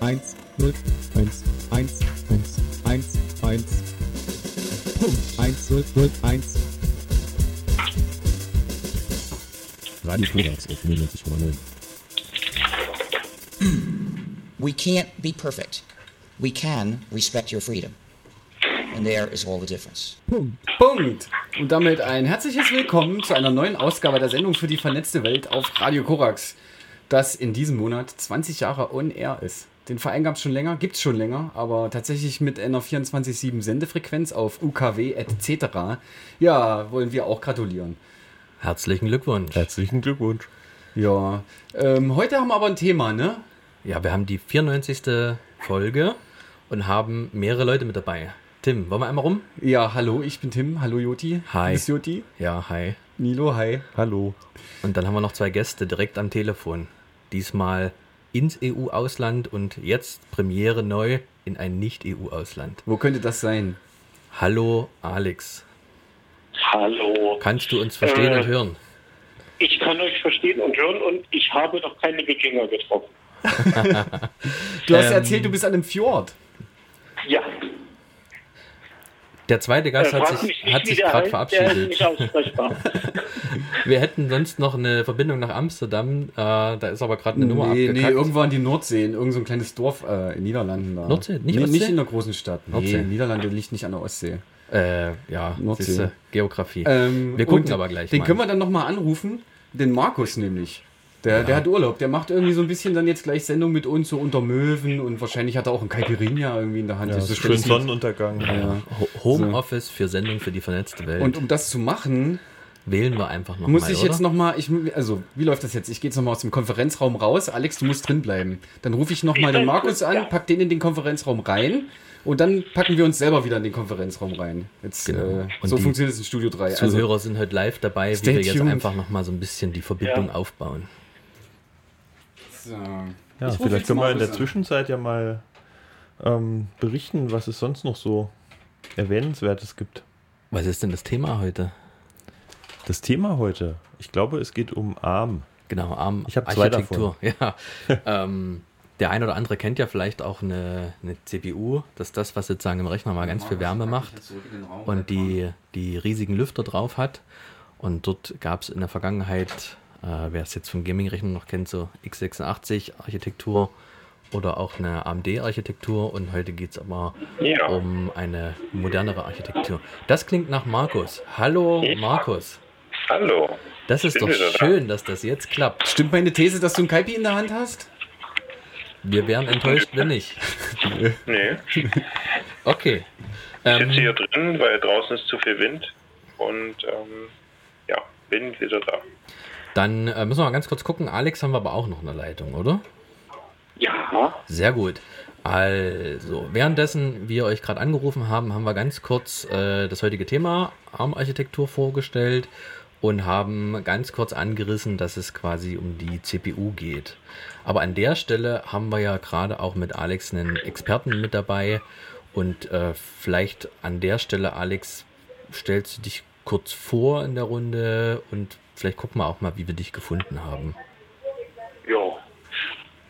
Eins, null, eins, eins, eins, eins, eins. Punkt. Eins, null, null, eins. Radio Korax auf 99,9. We can't be perfect. We can respect your freedom. And there is all the difference. Punkt. Und damit ein herzliches Willkommen zu einer neuen Ausgabe der Sendung für die vernetzte Welt auf Radio Korax, das in diesem Monat 20 Jahre on air ist. Den Verein gab es schon länger, gibt es schon länger, aber tatsächlich mit einer 24-7 Sendefrequenz auf UKW etc. Ja, wollen wir auch gratulieren. Herzlichen Glückwunsch. Herzlichen Glückwunsch. Ja, ähm, heute haben wir aber ein Thema, ne? Ja, wir haben die 94. Folge und haben mehrere Leute mit dabei. Tim, wollen wir einmal rum? Ja, hallo, ich bin Tim. Hallo Joti. Hi. Du bist Joti. Ja, hi. Nilo, hi. Hallo. Und dann haben wir noch zwei Gäste direkt am Telefon. Diesmal ins EU-Ausland und jetzt Premiere neu in ein Nicht-EU-Ausland. Wo könnte das sein? Hallo Alex, Hallo. kannst du uns verstehen Äh. und hören? Ich kann euch verstehen und hören und ich habe noch keine Wikinger getroffen. Du hast Ähm, erzählt, du bist an einem Fjord. Ja. Der zweite Gast Äh, hat sich, hat sich gerade verabschiedet. Wir hätten sonst noch eine Verbindung nach Amsterdam, äh, da ist aber gerade eine Nummer nee, nee, abgekackt. irgendwo an die Nordsee, in irgendein so ein kleines Dorf äh, in Niederlanden. Da. Nordsee? Nicht nee, Ostsee? nicht in der großen Stadt. Nee, Nordsee. Niederlande liegt nicht an der Ostsee. äh, ja, Nordsee. siehste, Geografie. Ähm, Wir gucken aber gleich Den mal. können wir dann nochmal anrufen. Den Markus nämlich. Der, der hat Urlaub. Der macht irgendwie so ein bisschen dann jetzt gleich Sendung mit uns, so unter Möwen. Und wahrscheinlich hat er auch einen Caipirinha irgendwie in der Hand. Ja, Das so ist schön Sonnenuntergang. Ja. Ho- Homeoffice für Sendung für die vernetzte Welt. Und um das zu machen, wählen wir einfach noch muss mal, ich oder? jetzt nochmal, ich, also wie läuft das jetzt? Ich gehe jetzt nochmal aus dem Konferenzraum raus. Alex, du musst drin bleiben. Dann rufe ich nochmal den Markus an, ja. pack den in den Konferenzraum rein. Und dann packen wir uns selber wieder in den Konferenzraum rein. Jetzt, Genau. äh, Und so funktioniert es in Studio 3. Zuhörer sind heute live dabei, wie wir jetzt tuned. einfach noch mal so ein bisschen die Verbindung Ja. aufbauen. So. Ja, Ich ruf vielleicht können wir in der an. Zwischenzeit ja mal ähm, berichten, was es sonst noch so Erwähnenswertes gibt. Was ist denn das Thema heute? Das Thema heute, ich glaube, es geht um Arm. Genau, Arm Ich hab zwei Architektur. Ja. ähm, der ein oder andere kennt ja vielleicht auch eine, eine CPU, das ist das, was sozusagen im Rechner mal ganz viel Wärme macht und die, die riesigen Lüfter drauf hat. Und dort gab es in der Vergangenheit, äh, wer es jetzt vom Gaming-Rechner noch kennt, so x86-Architektur oder auch eine AMD-Architektur. Und heute geht es aber Ja. um eine modernere Architektur. Das klingt nach Markus. Hallo Markus. Hallo. Das ist doch schön, dass das jetzt klappt. Stimmt meine These, dass du ein Kaipi in der Hand hast? Wir wären enttäuscht, wenn nicht. Nee, ich Okay. sitze Ähm, hier drin, weil draußen ist zu viel Wind. Und ähm, ja, bin wieder da. Dann äh, müssen wir mal ganz kurz gucken. Alex haben wir aber auch noch eine Leitung, oder? Ja. Sehr gut. Also, währenddessen wir euch gerade angerufen haben, haben wir ganz kurz äh, das heutige Thema Armarchitektur vorgestellt und haben ganz kurz angerissen, dass es quasi um die CPU geht. Aber an der Stelle haben wir ja gerade auch mit Alex einen Experten mit dabei und äh, vielleicht an der Stelle, Alex, stellst du dich kurz vor in der Runde und vielleicht gucken wir auch mal, wie wir dich gefunden haben. Ja.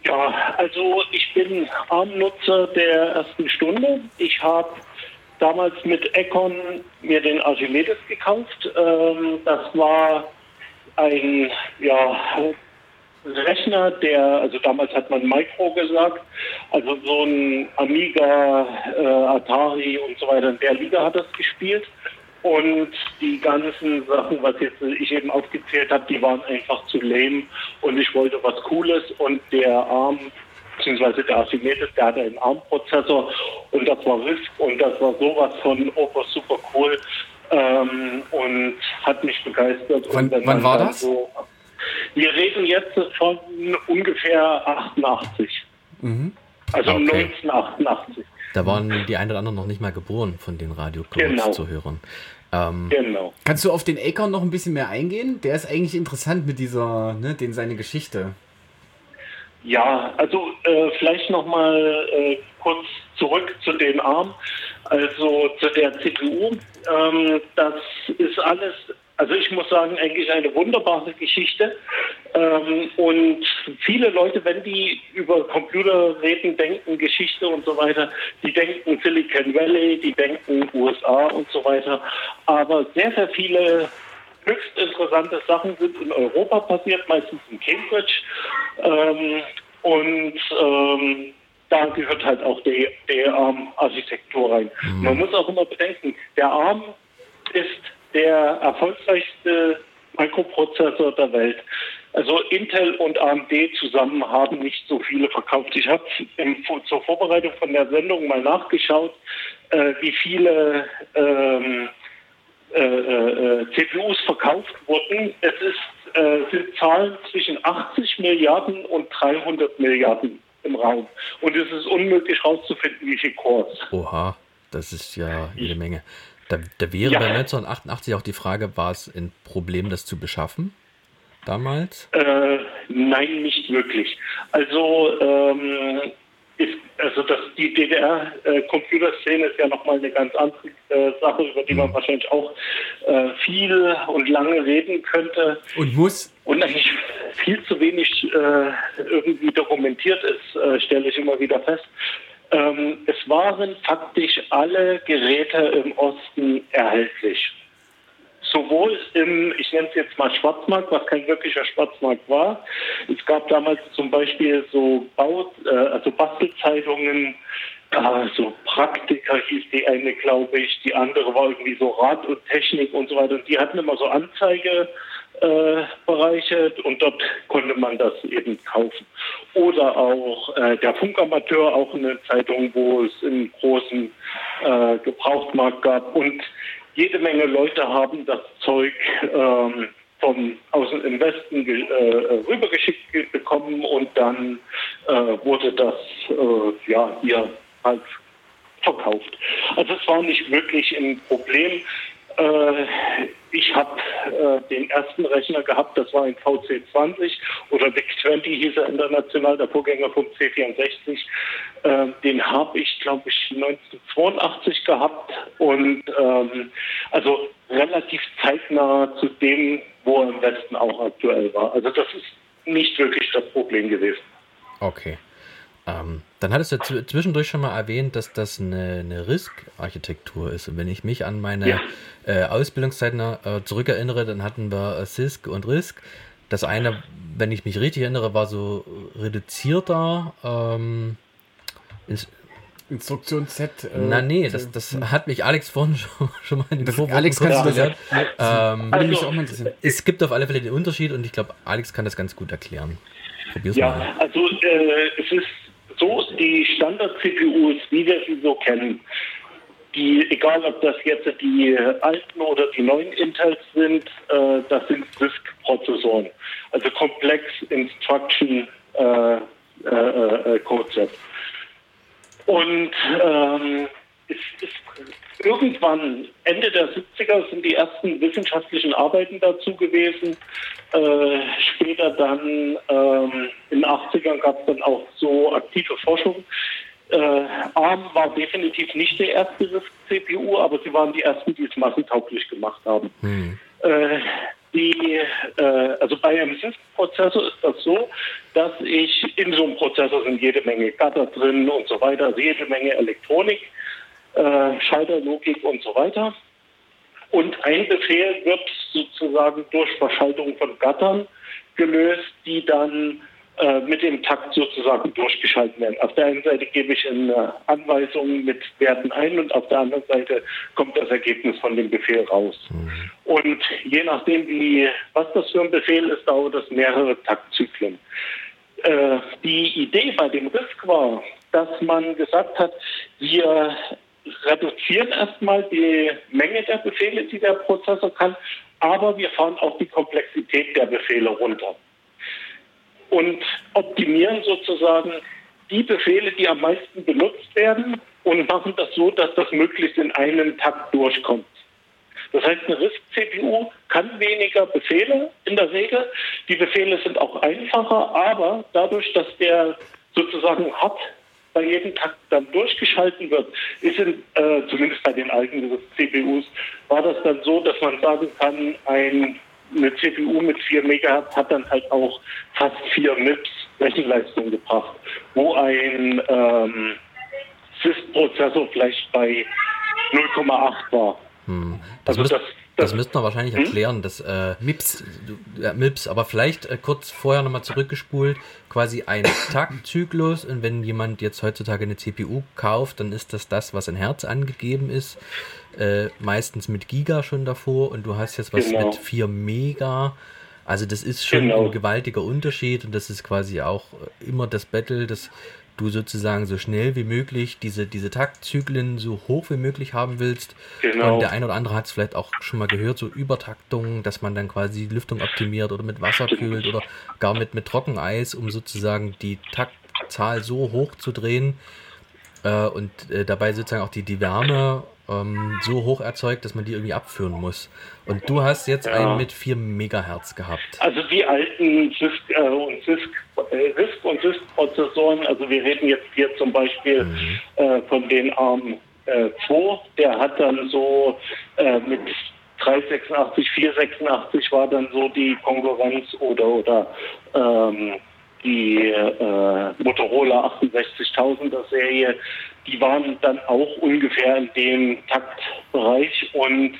Ja, also ich bin ARM-Nutzer der ersten Stunde. Ich habe damals mit Econ mir den Archimedes gekauft. Ähm, das war ein ja, Rechner, der, also damals hat man Micro gesagt, also so ein Amiga, äh, Atari und so weiter in der Liga hat das gespielt. Und die ganzen Sachen, was jetzt ich eben aufgezählt habe, die waren einfach zu lame und ich wollte was Cooles und der ARM beziehungsweise der Archimedes, der hatte einen ARM-Prozessor und das war RISC und das war sowas von ober super cool ähm, und hat mich begeistert. Wann- wann war dann das? So, wir reden jetzt von ungefähr 88. Also Okay. 1988. Da waren die einen oder anderen noch nicht mal geboren von den radio Genau. zuhörern Ähm, Genau. Kannst du auf den Acorn noch ein bisschen mehr eingehen? Der ist eigentlich interessant mit dieser, ne, den seine Geschichte. Ja, also äh, vielleicht nochmal äh, kurz zurück zu den ARM, also zu der CPU. Ähm, das ist alles Also ich muss sagen, eigentlich eine wunderbare Geschichte. Ähm, und viele Leute, wenn die über Computer reden, denken Geschichte und so weiter, die denken Silicon Valley, die denken USA und so weiter. Aber sehr, sehr viele höchst interessante Sachen sind in Europa passiert, meistens in Cambridge. Ähm, und ähm, da gehört halt auch die, die ARM-Architektur rein. Mhm. Man muss auch immer bedenken, der ARM ist der erfolgreichste Mikroprozessor der Welt. Also Intel und AMD zusammen haben nicht so viele verkauft. Ich habe zur Vorbereitung von der Sendung mal nachgeschaut, äh, wie viele ähm, äh, äh, CPUs verkauft wurden. Es ist, äh, sind Zahlen zwischen 80 Milliarden und 300 Milliarden im Raum. Und es ist unmöglich herauszufinden, wie viele Cores. Oha, das ist ja jede Menge. Da, da wäre ja. bei 1988 auch die Frage, war es ein Problem, das zu beschaffen? Damals? Äh, nein, nicht wirklich. Also ähm, ist, also das, die DDR-Computerszene ist ja nochmal eine ganz andere äh, Sache, über die man mhm. wahrscheinlich auch äh, viel und lange reden könnte. Und muss. Und eigentlich viel zu wenig äh, irgendwie dokumentiert ist, äh, stelle ich immer wieder fest. Ähm, es waren faktisch alle Geräte im Osten erhältlich sowohl im, ich nenne es jetzt mal Schwarzmarkt, was kein wirklicher Schwarzmarkt war. Es gab damals zum Beispiel so Bau, äh, also Bastelzeitungen, äh, so Praktiker hieß die eine, glaube ich, die andere war irgendwie so Rat und Technik und so weiter. Und die hatten immer so Anzeige. Äh, Bereiche und dort konnte man das eben kaufen. Oder auch äh, der Funkamateur, auch eine Zeitung, wo es einen großen äh, Gebrauchtmarkt gab. Und jede Menge Leute haben das Zeug ähm, vom aus dem Westen äh, rübergeschickt bekommen und dann äh, wurde das äh, ja hier halt verkauft. Also es war nicht wirklich ein Problem. Äh, ich habe äh, den ersten Rechner gehabt, das war ein VC20 oder VIC-20 hieß er international, der Vorgänger vom C64. Äh, den habe ich, glaube ich, 1982 gehabt und ähm, also relativ zeitnah zu dem, wo er im Westen auch aktuell war. Also das ist nicht wirklich das Problem gewesen. Okay. Ähm, dann hattest du zwischendurch schon mal erwähnt, dass das eine, eine RISC-Architektur ist. Und wenn ich mich an meine ja. äh, Ausbildungszeiten äh, zurückerinnere, dann hatten wir äh, CISC und RISC. Das eine, wenn ich mich richtig erinnere, war so reduzierter ähm, ins Instruktionsset. Äh, Na nee, das, das hat mich Alex vorhin schon, schon mal in den Vorwurf Alex kannst du das ja. Ähm, also, auch mal Es gibt auf alle Fälle den Unterschied und ich glaube, Alex kann das ganz gut erklären. Probier's ja, mal. also äh, es ist so die Standard-CPUs, wie wir sie so kennen, die, egal ob das jetzt die alten oder die neuen Intels sind, äh, das sind CISC-Prozessoren, also Complex Instruction äh, äh, äh Code Und ähm, es ist irgendwann Ende der 70er sind die ersten wissenschaftlichen Arbeiten dazu gewesen. Äh, später dann ähm, in den 80ern gab es dann auch so aktive Forschung. Äh, ARM war definitiv nicht der erste CPU, aber sie waren die ersten, die es massentauglich gemacht haben. Mhm. Äh, die, äh, also bei einem SISC-Prozessor ist das so, dass ich in so einem Prozessor sind jede Menge Gatter drin und so weiter, also jede Menge Elektronik äh, Schalterlogik und so weiter. Und ein Befehl wird sozusagen durch Verschaltung von Gattern gelöst, die dann äh, mit dem Takt sozusagen durchgeschaltet werden. Auf der einen Seite gebe ich eine Anweisung mit Werten ein und auf der anderen Seite kommt das Ergebnis von dem Befehl raus. Mhm. Und je nachdem, wie, was das für ein Befehl ist, dauert das mehrere Taktzyklen. Äh, die Idee bei dem RISC war, dass man gesagt hat, wir reduzieren erstmal die Menge der Befehle, die der Prozessor kann, aber wir fahren auch die Komplexität der Befehle runter und optimieren sozusagen die Befehle, die am meisten benutzt werden und machen das so, dass das möglichst in einem Takt durchkommt. Das heißt, eine RISC-CPU kann weniger Befehle in der Regel. Die Befehle sind auch einfacher, aber dadurch, dass der sozusagen hat bei jedem Takt dann durchgeschalten wird, ist in, äh, zumindest bei den alten CPUs, war das dann so, dass man sagen kann, ein, eine CPU mit 4 MHz hat dann halt auch fast 4 MIPS Rechenleistung gebracht, wo ein ähm, CISC-Prozessor vielleicht bei 0,8 war. Hm. Das, Also das- das, das- müssten wir wahrscheinlich Hm? erklären. Das, äh, MIPS. Ja, MIPS, aber vielleicht äh, kurz vorher nochmal zurückgespult. Quasi ein Taktzyklus. Und wenn jemand jetzt heutzutage eine CPU kauft, dann ist das das, was in Herz angegeben ist. Äh, meistens mit Giga schon davor. Und du hast jetzt was Genau. mit 4 Mega. Also das ist schon Genau. ein gewaltiger Unterschied. Und das ist quasi auch äh, immer das Battle, dass du sozusagen so schnell wie möglich diese, diese Taktzyklen so hoch wie möglich haben willst. Genau. Und der ein oder andere hat es vielleicht auch schon mal gehört, so Übertaktung, dass man dann quasi die Lüftung optimiert oder mit Wasser kühlt oder gar mit, mit Trockeneis, um sozusagen die Taktzahl so hoch zu drehen äh, und äh, dabei sozusagen auch die, die Wärme ähm, so hoch erzeugt, dass man die irgendwie abführen muss. Und du hast jetzt Ja. einen mit 4 Megahertz gehabt. Also die alten CISC äh, und CISC, äh, RISC und CISC-Prozessoren, also wir reden jetzt hier zum Beispiel äh, von den ARM äh, 2, der hat dann so äh, mit 386, 486 war dann so die Konkurrenz oder oder ähm, die äh, Motorola 68000er Serie, die waren dann auch ungefähr in dem Taktbereich und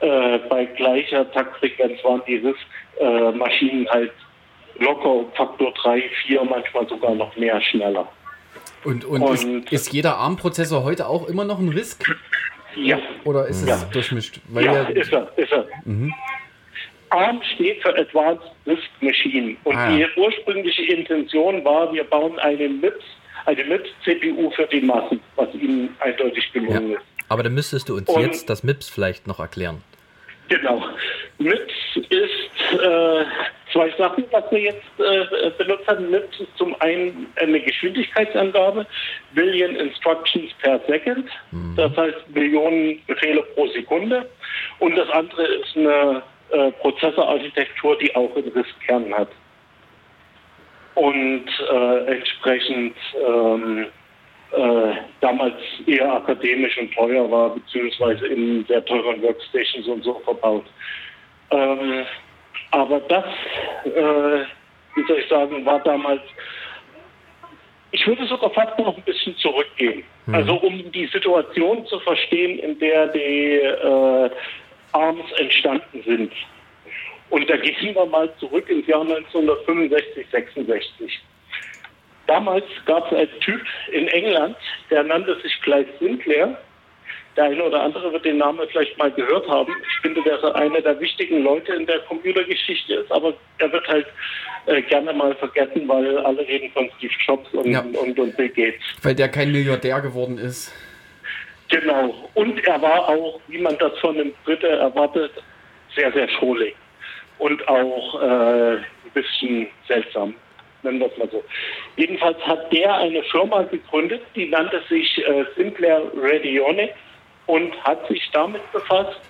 äh, bei gleicher Taktfrequenz waren die RISC-Maschinen halt locker Faktor 3, 4, manchmal sogar noch mehr schneller. Und, und, Und- ist, ist jeder ARM-Prozessor heute auch immer noch ein RISC? Ja, Oder ist es Ja. durchmischt? Weil ja, ja, ist er, ist er. ARM steht für Advanced RISC Machine und Ah. die ursprüngliche Intention war, wir bauen eine MIPS, eine MIPS-CPU für die Massen, was ihnen eindeutig gelungen Ja. ist. Aber dann müsstest du uns Und- jetzt das MIPS vielleicht noch erklären. Genau. MIPS ist äh, zwei Sachen, was wir jetzt äh, benutzt haben. MIPS ist zum einen eine Geschwindigkeitsangabe, Billion Instructions per Second, das heißt Millionen Befehle pro Sekunde. Und das andere ist eine äh, Prozessorarchitektur, die auch einen RISC-Kern hat. Und äh, entsprechend ähm, äh, damals eher akademisch und teuer war, beziehungsweise in sehr teuren Workstations und so verbaut. Ähm, aber das, äh, wie soll ich sagen, war damals, ich würde sogar fast noch ein bisschen zurückgehen. Also um die Situation zu verstehen, in der die äh, ARMS entstanden sind. Und da gehen wir mal zurück ins Jahr 1965, 66. Damals gab es einen Typ in England, der nannte sich Clive Sinclair. Der eine oder andere wird den Namen vielleicht mal gehört haben. Ich finde, dass er einer der wichtigen Leute in der Computergeschichte ist, aber er wird halt äh, gerne mal vergessen, weil alle reden von Steve Jobs und, Ja. und, und Bill Gates. weil der kein Milliardär geworden ist. Genau. Und er war auch, wie man das von einem Brite erwartet, sehr, sehr schrullig. Und auch äh, ein bisschen seltsam, nennen wir es mal so. Jedenfalls hat der eine Firma gegründet, die nannte sich äh, Sinclair Radionics und hat sich damit befasst,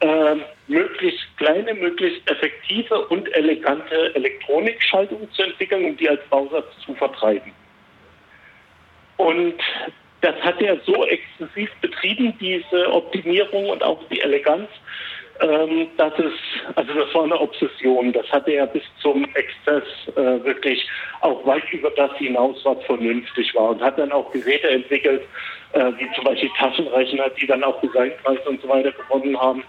äh, möglichst kleine, möglichst effektive und elegante Elektronikschaltungen zu entwickeln und die als Bausatz zu vertreiben. Und das hat er so exzessiv betrieben, diese Optimierung und auch die Eleganz, ähm, dass es, also das war eine Obsession. Das hatte er bis zum Exzess äh, wirklich auch weit über das hinaus, was vernünftig war. Und hat dann auch Geräte entwickelt, äh, wie zum Beispiel Taschenrechner, die dann auch Designpreise und so weiter gewonnen haben.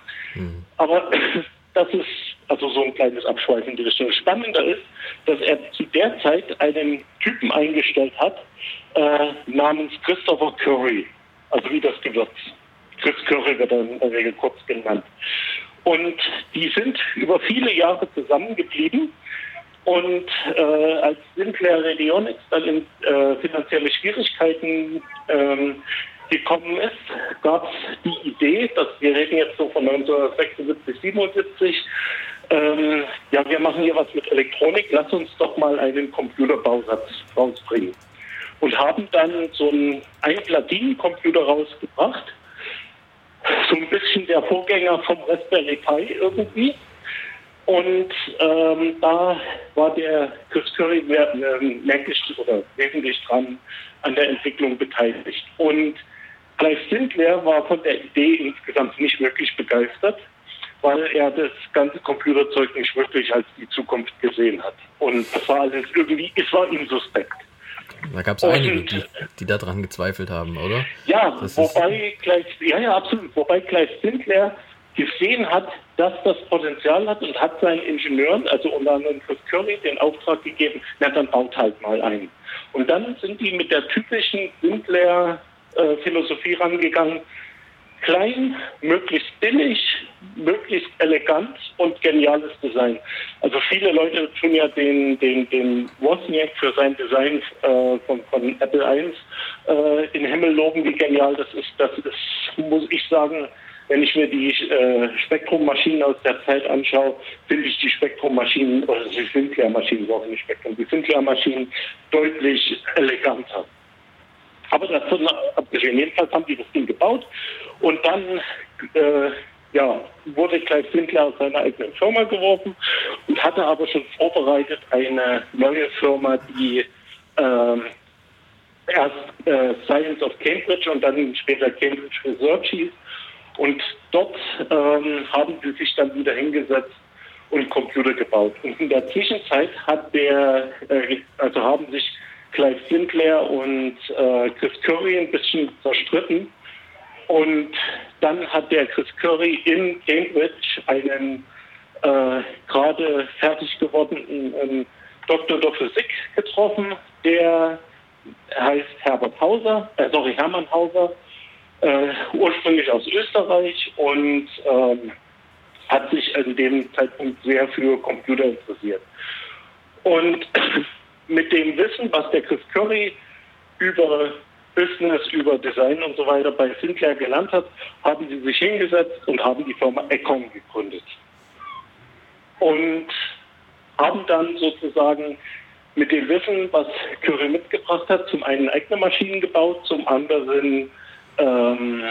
Aber das ist also so ein kleines Abschweifen in die Richtung. Spannender ist, dass er zu der Zeit einen Typen eingestellt hat, äh, namens Christopher Curry, also wie das Gewürz. Chris Curry wird in der Regel kurz genannt. Und die sind über viele Jahre zusammengeblieben. Und äh, als Sinclair Radionics dann in äh, finanzielle Schwierigkeiten ähm, gekommen ist, gab es die Idee, dass wir reden jetzt so von 1976, 77, ähm, ja, wir machen hier was mit Elektronik, lass uns doch mal einen Computerbausatz rausbringen. Und haben dann so einen Ein-Platinen-Computer rausgebracht, so ein bisschen der Vorgänger vom Raspberry Pi irgendwie. Und ähm, da war der Chris Curry mehr, ähm, merklich oder wesentlich dran an der Entwicklung beteiligt. Und Clive Sinclair war von der Idee insgesamt nicht wirklich begeistert, weil er das ganze Computerzeug nicht wirklich als die Zukunft gesehen hat. Und das war alles irgendwie, es war ihm suspekt. Da gab es einige, die, die daran gezweifelt haben, oder? Ja, Das wobei Clive, ja, ja, absolut. Wobei Clive Sinclair gesehen hat, dass das Potenzial hat und hat seinen Ingenieuren, also unter anderem Chris Curry, den Auftrag gegeben, na dann baut halt mal ein. Und dann sind die mit der typischen Sinclair-Philosophie rangegangen, klein, möglichst billig, möglichst elegant und geniales Design. Also viele Leute tun ja den, den, den Wozniak für sein Design äh, von, von Apple I äh, in Himmel loben, wie genial das ist. Das ist, muss ich sagen, wenn ich mir die äh, Spektrum-Maschinen aus der Zeit anschaue, finde ich die Spektrum-Maschinen, oder die Sinclair-Maschinen, so nicht Spektrum, die Sinclair-Maschinen deutlich eleganter. Aber davon abgesehen, jedenfalls haben die das Ding gebaut und dann äh, ja, wurde Clive Sinclair aus seiner eigenen Firma geworfen und hatte aber schon vorbereitet eine neue Firma, die ähm, erst äh, Science of Cambridge und dann später Cambridge Research hieß. Und dort ähm, haben sie sich dann wieder hingesetzt und Computer gebaut. Und in der Zwischenzeit hat der, äh, also haben sich Clive Sinclair und äh, Chris Curry ein bisschen zerstritten. Und dann hat der Chris Curry in Cambridge einen äh, gerade fertig gewordenen ähm, Doktor der Physik getroffen, der heißt Herbert Hauser, äh, sorry, Hermann Hauser, äh, ursprünglich aus Österreich und ähm, hat sich an dem Zeitpunkt sehr für Computer interessiert. Und mit dem Wissen, was der Chris Curry über Business, über Design und so weiter bei Sinclair gelernt hat, haben sie sich hingesetzt und haben die Firma Ecom gegründet. Und haben dann sozusagen mit dem Wissen, was Curry mitgebracht hat, zum einen eigene Maschinen gebaut, zum anderen ähm,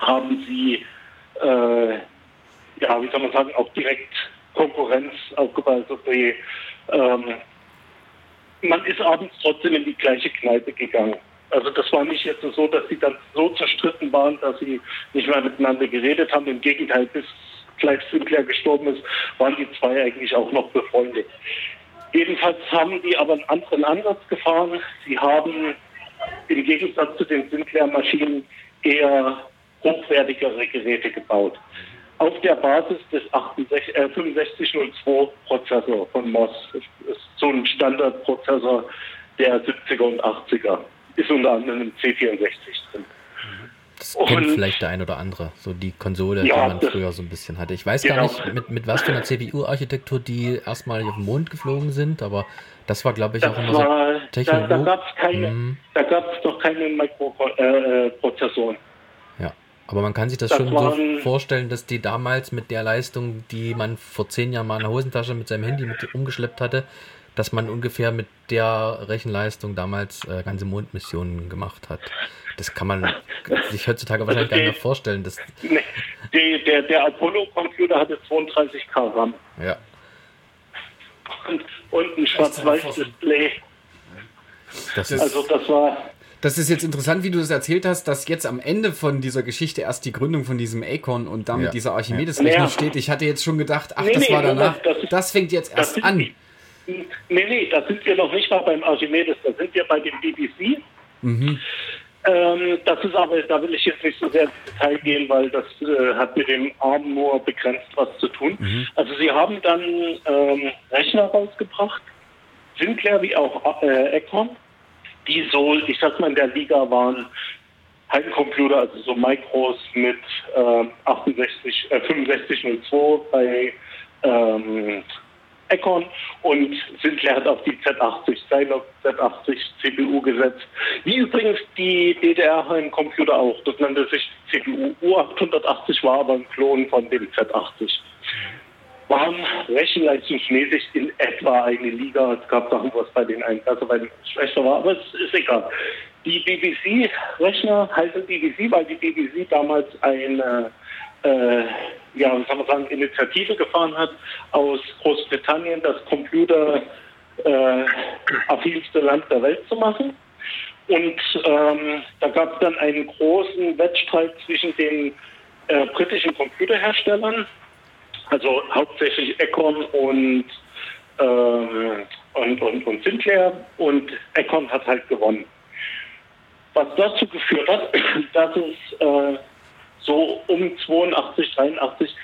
haben sie, äh, ja, wie soll man sagen, auch direkt Konkurrenz aufgebaut. Also die, ähm, man ist abends trotzdem in die gleiche Kneipe gegangen. Also das war nicht jetzt so, dass sie dann so zerstritten waren, dass sie nicht mehr miteinander geredet haben. Im Gegenteil, bis Clive Sinclair gestorben ist, waren die zwei eigentlich auch noch befreundet. Jedenfalls haben die aber einen anderen Ansatz gefahren. Sie haben im Gegensatz zu den Sinclair-Maschinen eher hochwertigere Geräte gebaut. Auf der Basis des 68, äh, 6502-Prozessor von MOS. Das ist so ein Standardprozessor der 70er und 80er. Ist unter anderem im C64 drin. Das kennt Und- vielleicht der ein oder andere, so die Konsole, Ja, die man das- früher so ein bisschen hatte. Ich weiß Genau. gar nicht, mit, mit was für einer CPU-Architektur die erstmalig auf den Mond geflogen sind, aber das war, glaube ich, Das auch immer war, so da, Technologie. da gab es da gab's noch keine Mikroprozessoren. Ja, aber man kann sich das, Das schon waren- so vorstellen, dass die damals mit der Leistung, die man vor zehn Jahren mal in der Hosentasche mit seinem Handy mit umgeschleppt hatte, dass man ungefähr mit der Rechenleistung damals äh, ganze Mondmissionen gemacht hat. Das kann man sich heutzutage wahrscheinlich gar nicht mehr vorstellen. Das, Nee, die, der, der Apollo-Computer hatte 32K RAM ja, und, und ein Schwarz-Weiß-Display. das ist, Also das war, Das ist jetzt interessant, wie du das erzählt hast, dass jetzt am Ende von dieser Geschichte erst die Gründung von diesem Acon und damit Ja. dieser Archimedes-Rechnung Ja. steht. Ich hatte jetzt schon gedacht, ach, Nee, das nee, war danach. Das ist- Das fängt jetzt das erst sind an. nee, nee, da sind wir noch nicht mal beim Archimedes, da sind wir bei dem BBC. Mhm. Ähm, das ist aber, da will ich jetzt nicht so sehr ins Detail gehen, weil das äh, hat mit dem ARM nur begrenzt was zu tun. Mhm. Also sie haben dann ähm, Rechner rausgebracht, Sinclair wie auch äh, Econ, die so, ich sag mal, in der Liga waren Heimcomputer, also so Micros mit ähm, 68, äh, 6502 bei ähm, Econ und Sinclair hat auf die Z80, Zilog Z80 CPU gesetzt. Wie übrigens die DDR-Heimcomputer auch. Das nannte sich CPU U880, war aber ein Klon von dem Z80. Waren rechenleistungsmäßig in etwa eine Liga. Es gab Sachen, was bei den einen besser, bei den schlechter war, aber es ist egal. Die BBC-Rechner heißen BBC, weil die BBC damals eine äh, ja, wie soll man sagen, Initiative gefahren hat aus Großbritannien, das Computer äh, Land der Welt zu machen. Und ähm, da gab es dann einen großen Wettstreit zwischen den äh, britischen Computerherstellern, also hauptsächlich Econ und, ähm, und, und, und Sinclair. Und Econ hat halt gewonnen. Was dazu geführt hat, dass es äh, so um 82, 83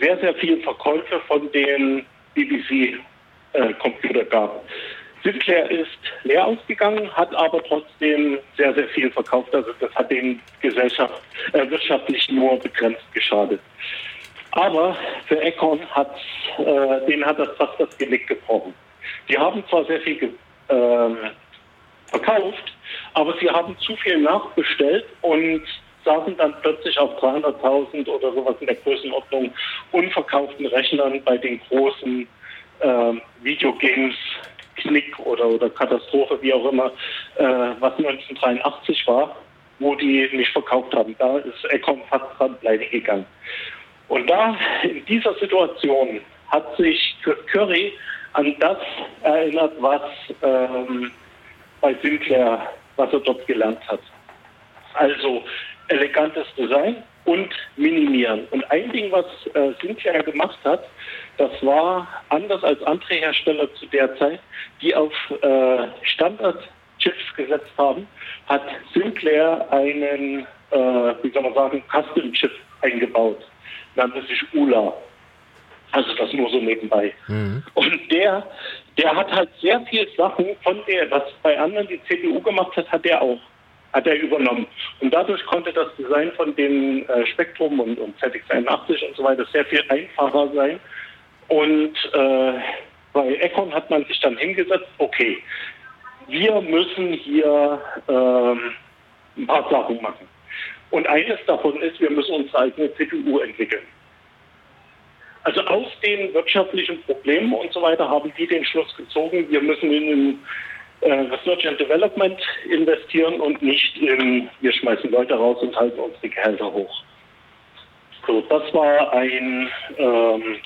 sehr, sehr viele Verkäufe von den BBC-Computer äh, gab. Sinclair ist leer ausgegangen, hat aber trotzdem sehr, sehr viel verkauft. Also das hat den Gesellschaft äh, wirtschaftlich nur begrenzt geschadet. Aber für Econ hat äh, denen hat das fast das Genick gebrochen. Die haben zwar sehr viel äh, verkauft, aber sie haben zu viel nachbestellt und saßen dann plötzlich auf 300.000 oder sowas in der Größenordnung unverkauften Rechnern bei den großen äh, Videogames Knick oder, oder Katastrophe, wie auch immer, äh, was 1983 war, wo die nicht verkauft haben. Da ist Ecom fast dran pleite gegangen. Und da, in dieser Situation, hat sich Curry an das erinnert, was ähm, bei Sinclair, was er dort gelernt hat. Also elegantes Design und minimieren. Und ein Ding, was äh, Sinclair gemacht hat, das war anders als andere Hersteller zu der Zeit, die auf äh, Standard-Chips gesetzt haben, hat Sinclair einen, äh, wie soll man sagen, Custom-Chip eingebaut. Nannte sich ULA. Also das nur so nebenbei. Mhm. Und der, der hat halt sehr viel Sachen von der, was bei anderen die CPU gemacht hat, hat der auch hat er übernommen. Und dadurch konnte das Design von dem äh, Spektrum und, und ZX81 und so weiter sehr viel einfacher sein. Und äh, bei Econ hat man sich dann hingesetzt, okay, wir müssen hier ähm, ein paar Sachen machen. Und eines davon ist, wir müssen unsere eigene CPU entwickeln. Also aus den wirtschaftlichen Problemen und so weiter haben die den Schluss gezogen, wir müssen in äh, Research and Development investieren und nicht in, wir schmeißen Leute raus und halten uns die Gehälter hoch. So, das war ein ähm,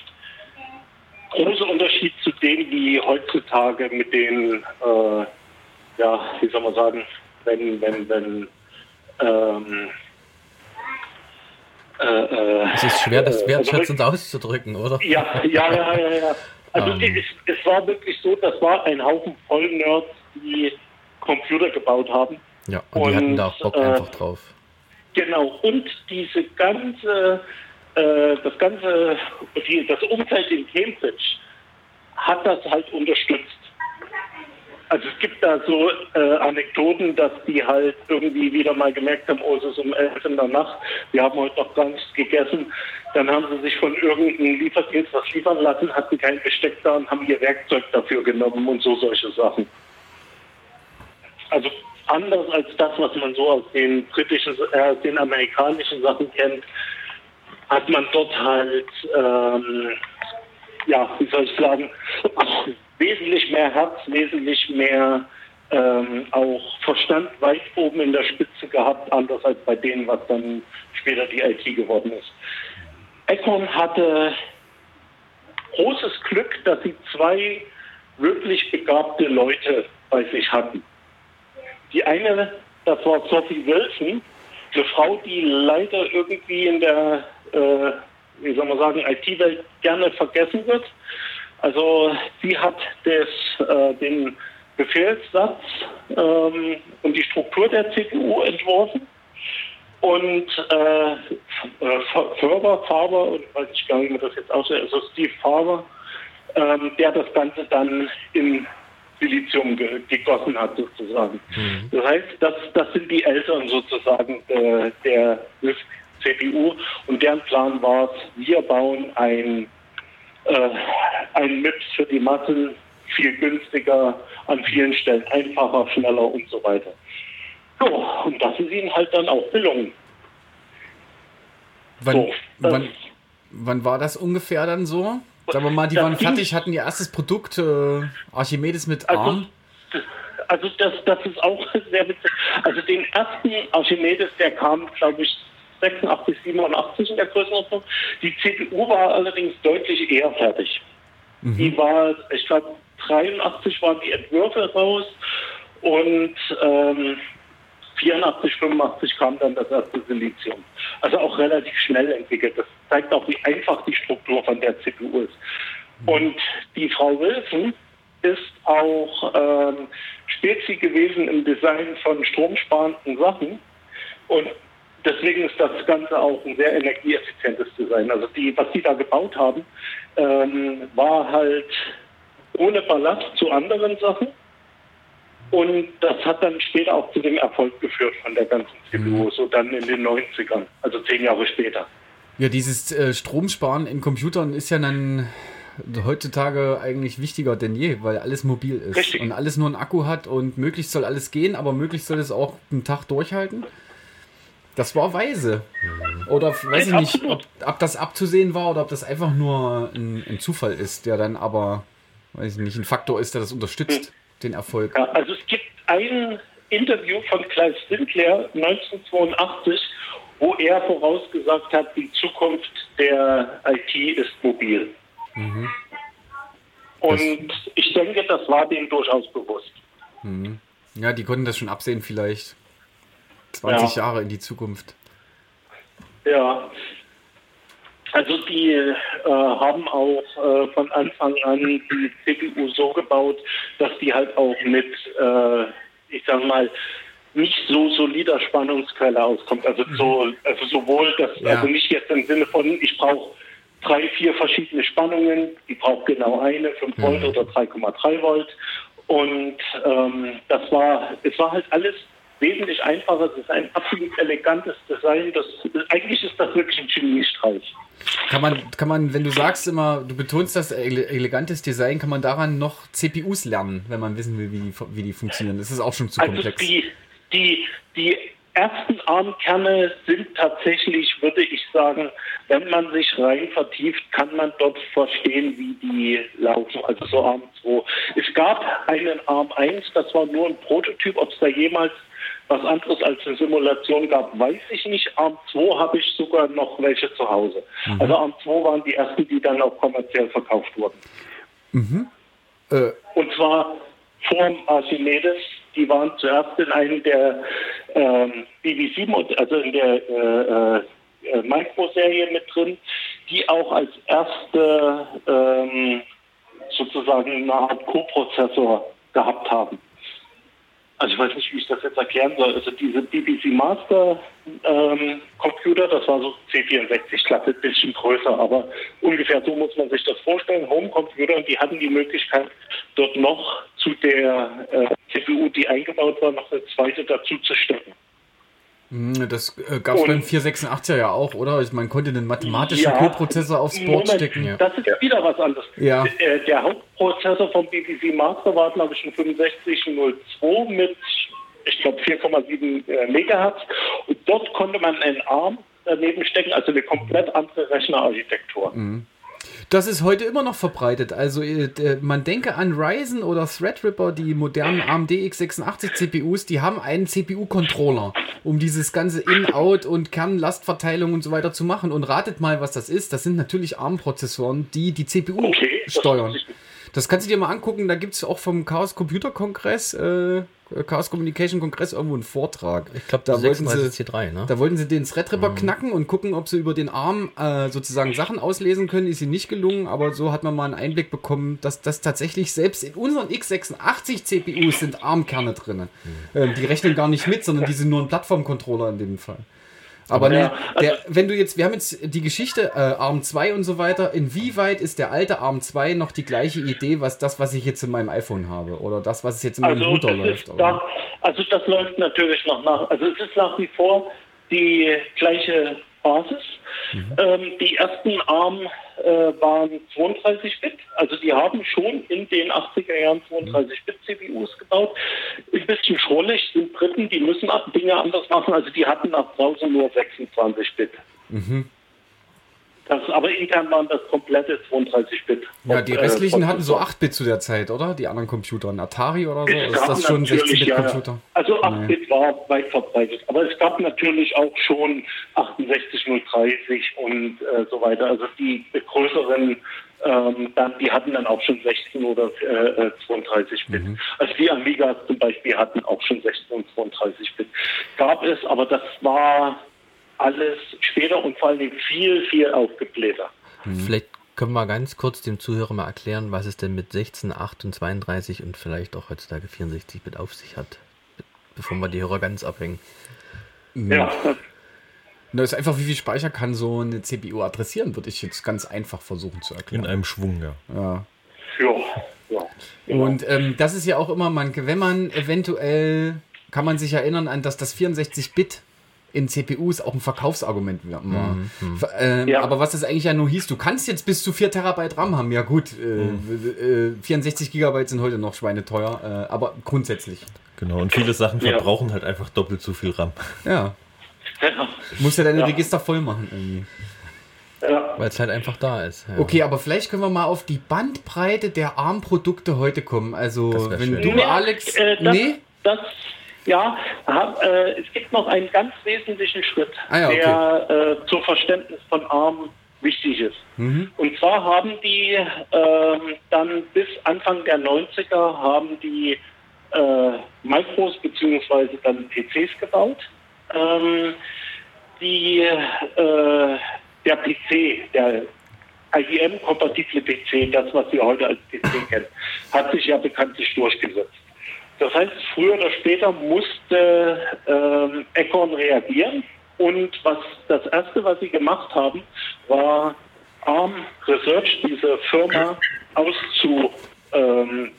großer Unterschied zu dem, wie heutzutage mit den, äh, ja, wie soll man sagen, wenn, wenn, wenn, ähm, äh, äh es ist schwer, das äh, wertschätzend also, auszudrücken, oder? Ja, ja, ja, ja, ja. Also um. Ähm. es, es, war wirklich so, das war ein Haufen Vollnerds, die Computer gebaut haben. Ja, und, und die hatten da auch Bock äh, einfach drauf. Genau, und diese ganze, äh, das ganze, die, das Umfeld in Cambridge hat das halt unterstützt. Also es gibt da so äh, Anekdoten, dass die halt irgendwie wieder mal gemerkt haben, oh, es ist um elf in der Nacht, wir haben heute noch gar nichts gegessen. Dann haben sie sich von irgendeinem Lieferdienst was liefern lassen, hatten kein Besteck da und haben ihr Werkzeug dafür genommen und so solche Sachen. Also anders als das, was man so aus den britischen, äh, den amerikanischen Sachen kennt, hat man dort halt, ähm, ja, wie soll ich sagen, wesentlich mehr Herz, wesentlich mehr ähm, auch Verstand weit oben in der Spitze gehabt, anders als bei denen, was dann später die IT geworden ist. Econ hatte großes Glück, dass sie zwei wirklich begabte Leute bei sich hatten. Die eine, das war Sophie Wilson, eine Frau, die leider irgendwie in der, äh, wie soll man sagen, IT-Welt gerne vergessen wird. Also sie hat das, äh, den Befehlssatz ähm, und die Struktur der CPU entworfen. Und äh, Förber, Faber, weiß ich gar nicht, wie das jetzt aussieht, also Steve Faber, ähm, der das Ganze dann in Silizium ge gegossen hat, sozusagen. Mhm. Das heißt, das, das sind die Eltern sozusagen äh, der CPU und deren Plan war es, wir bauen ein, äh, ein MIPS für die Massen viel günstiger, an vielen Stellen einfacher, schneller und so weiter. So, und das ist ihnen halt dann auch gelungen. Wann, so, wann, wann war das ungefähr dann so? Sagen wir mal, die waren fertig, hatten ihr erstes Produkt, äh, Archimedes mit also, ARM. Also das, das ist auch sehr witzig. Also den ersten Archimedes, der kam, glaube ich, 86, 87 in der Größenordnung. Die CPU war allerdings deutlich eher fertig. Die war, ich glaube, 83 waren die Entwürfe raus und ähm, 84, 85 kam dann das erste Silizium. Also auch relativ schnell entwickelt. Das zeigt auch, wie einfach die Struktur von der CPU ist. Und die Frau Wilson ist auch ähm, Spezi gewesen im Design von stromsparenden Sachen. Und deswegen ist das Ganze auch ein sehr energieeffizientes Design. Also die, was die da gebaut haben, ähm, war halt ohne Ballast zu anderen Sachen. Und das hat dann später auch zu dem Erfolg geführt von der ganzen CPU, so dann in den 90ern, also zehn Jahre später. Ja, dieses äh, Stromsparen in Computern ist ja dann heutzutage eigentlich wichtiger denn je, weil alles mobil ist Richtig. und alles nur einen Akku hat und möglichst soll alles gehen, aber möglichst soll es auch einen Tag durchhalten. Das war weise. Oder weiß ich nicht, ob, ob das abzusehen war oder ob das einfach nur ein, ein Zufall ist, der dann aber, weiß ich nicht, ein Faktor ist, der das unterstützt, den Erfolg. Ja, also es gibt ein Interview von Clive Sinclair 1982, wo er vorausgesagt hat, die Zukunft der IT ist mobil. Und ich denke, das war dem durchaus bewusst. Ja, die konnten das schon absehen, vielleicht 20 Ja. Jahre in die Zukunft. Ja. Also die äh, haben auch äh, von Anfang an die CPU so gebaut, dass die halt auch mit, äh, ich sag mal, nicht so solider Spannungsquelle auskommt. Also so, also sowohl das, Ja. also nicht jetzt im Sinne von, ich brauche drei, vier verschiedene Spannungen, die braucht genau eine, 5 Volt oder 3,3 Volt. Und ähm, das war, es war halt alles wesentlich einfacher. Es ist ein absolut elegantes Design. Das, eigentlich ist das wirklich ein Geniestreich. Kann man, kann man, wenn du sagst immer, du betonst das ele elegantes Design, kann man daran noch CPUs lernen, wenn man wissen will, wie die, wie die funktionieren. Das ist auch schon zu Also komplex. die, die, die ersten ARM-Kerne sind tatsächlich, würde ich sagen, wenn man sich rein vertieft, kann man dort verstehen, wie die laufen. Also so ARM 2. Es gab einen ARM 1, das war nur ein Prototyp. Ob es da jemals was anderes als eine Simulation gab, weiß ich nicht. ARM 2 habe ich sogar noch welche zu Hause. Also ARM 2 waren die ersten, die dann auch kommerziell verkauft wurden. Äh, Und zwar vor Archimedes. Die waren zuerst in einem der ähm, BBC, also in der äh, äh, Micro-Serie mit drin, die auch als erste ähm, sozusagen eine Art Co-Prozessor gehabt haben. Also ich weiß nicht, wie ich das jetzt erklären soll. Also diese BBC Master ähm, Computer, das war so C64 Klasse, ein bisschen größer, aber ungefähr so muss man sich das vorstellen. Homecomputer, die hatten die Möglichkeit, dort noch zu der äh, CPU, die eingebaut war, noch eine zweite dazu zu stecken. Mh, das äh, gab es beim 486er ja auch, oder? Ich, man konnte einen mathematischen Ja. Co-Prozessor aufs Board Moment, stecken. Ja. Das ist wieder was anderes. Ja. Der, der Hauptprozessor vom BBC Master war, glaube ich, ein 6502 mit, ich glaube, 4,7 äh, Megahertz. Und dort konnte man einen ARM daneben stecken, also eine komplett andere Rechnerarchitektur. Das ist heute immer noch verbreitet. Also äh, äh, man denke an Ryzen oder Threadripper, die modernen AMD x86 CPUs, die haben einen CPU-Controller, um dieses ganze In-Out und Kernlastverteilung und so weiter zu machen. Und ratet mal, was das ist. Das sind natürlich ARM-Prozessoren, die die CPU Okay, das steuern. nicht. Das kannst du dir mal angucken. Da gibt es auch vom Chaos Computer Kongress, äh, Chaos Communication Kongress irgendwo einen Vortrag. Ich glaube, da wollten sie 36C3, ne? da wollten sie den Threadripper Mhm. knacken und gucken, ob sie über den Arm äh, sozusagen Sachen auslesen können. Ist ihnen nicht gelungen, aber so hat man mal einen Einblick bekommen, dass das tatsächlich selbst in unseren x86 CPUs sind ARM-Kerne drin. Mhm. Ähm, die rechnen gar nicht mit, sondern die sind nur ein Plattformcontroller in dem Fall. Aber Ja, nee, der, wenn du jetzt, wir haben jetzt die Geschichte äh, ARM 2 und so weiter, inwieweit ist der alte ARM 2 noch die gleiche Idee, was das, was ich jetzt in meinem iPhone habe oder das, was jetzt in meinem Also Router läuft? da, also das läuft natürlich noch nach. Also es ist nach wie vor die gleiche Basis. Ähm, die ersten ARM äh, waren 32-Bit, also die haben schon in den 80er Jahren 32-Bit CPUs gebaut. Ein bisschen schrullig sind Dritten, die müssen ab- Dinge anders machen, also die hatten nach draußen nur 26-Bit. Das, aber intern waren das komplette 32-Bit. Ja, die Äh, restlichen hatten so Prozessor. 8-Bit zu der Zeit, oder? Die anderen Computer. Ein Atari oder so? Es Ist das schon ein natürlich, 16-Bit-Computer? Ja, also 8-Bit war weit verbreitet. Aber es gab natürlich auch schon 68030 und äh, so weiter. Also die größeren, ähm, dann, die hatten dann auch schon 16 oder äh, 32-Bit. Also die Amigas zum Beispiel hatten auch schon 16 und 32-Bit. Gab es, aber das war alles später und vor allem viel, viel aufgeblähter. Vielleicht können wir ganz kurz dem Zuhörer mal erklären, was es denn mit 16, 8 und 32 und vielleicht auch heutzutage 64 Bit auf sich hat. Be- Bevor wir die Hörer ganz abhängen. Ja, Na, ist einfach, wie viel Speicher kann so eine CPU adressieren, würde ich jetzt ganz einfach versuchen zu In erklären. einem Schwung, ja. Ja. ja, ja. Genau. Und ähm, das ist ja auch immer, man, wenn man eventuell, kann man sich erinnern an, dass das 64-Bit in CPUs auch ein Verkaufsargument war. Ver- Ähm, Ja. Aber was das eigentlich ja nur hieß, du kannst jetzt bis zu 4 Terabyte RAM haben. Ja gut, äh, äh, 64 Gigabyte sind heute noch schweineteuer, äh, aber grundsätzlich. Genau. Und viele Sachen Ja. verbrauchen halt einfach doppelt so viel RAM. Ja, Ja. musst ja deine Ja. Register voll machen irgendwie. Ja. Weil es halt einfach da ist. Ja. Okay, aber vielleicht können wir mal auf die Bandbreite der ARM-Produkte heute kommen. Also, wenn schön. du, Nee, Alex, äh, das, nee? Das, ja, hab, äh, es gibt noch einen ganz wesentlichen Schritt, Ah ja, okay. der äh, zum Verständnis von ARM wichtig ist. Mhm. Und zwar haben die ähm, dann bis Anfang der 90er haben die äh, Micros beziehungsweise dann PCs gebaut. Ähm, die, äh, der PC, der IBM-kompatible PC, das, was wir heute als PC kennen, hat sich ja bekanntlich durchgesetzt. Das heißt, früher oder später musste ähm, Econ reagieren und was das erste, was sie gemacht haben, war ARM Research, diese Firma auszu ähm,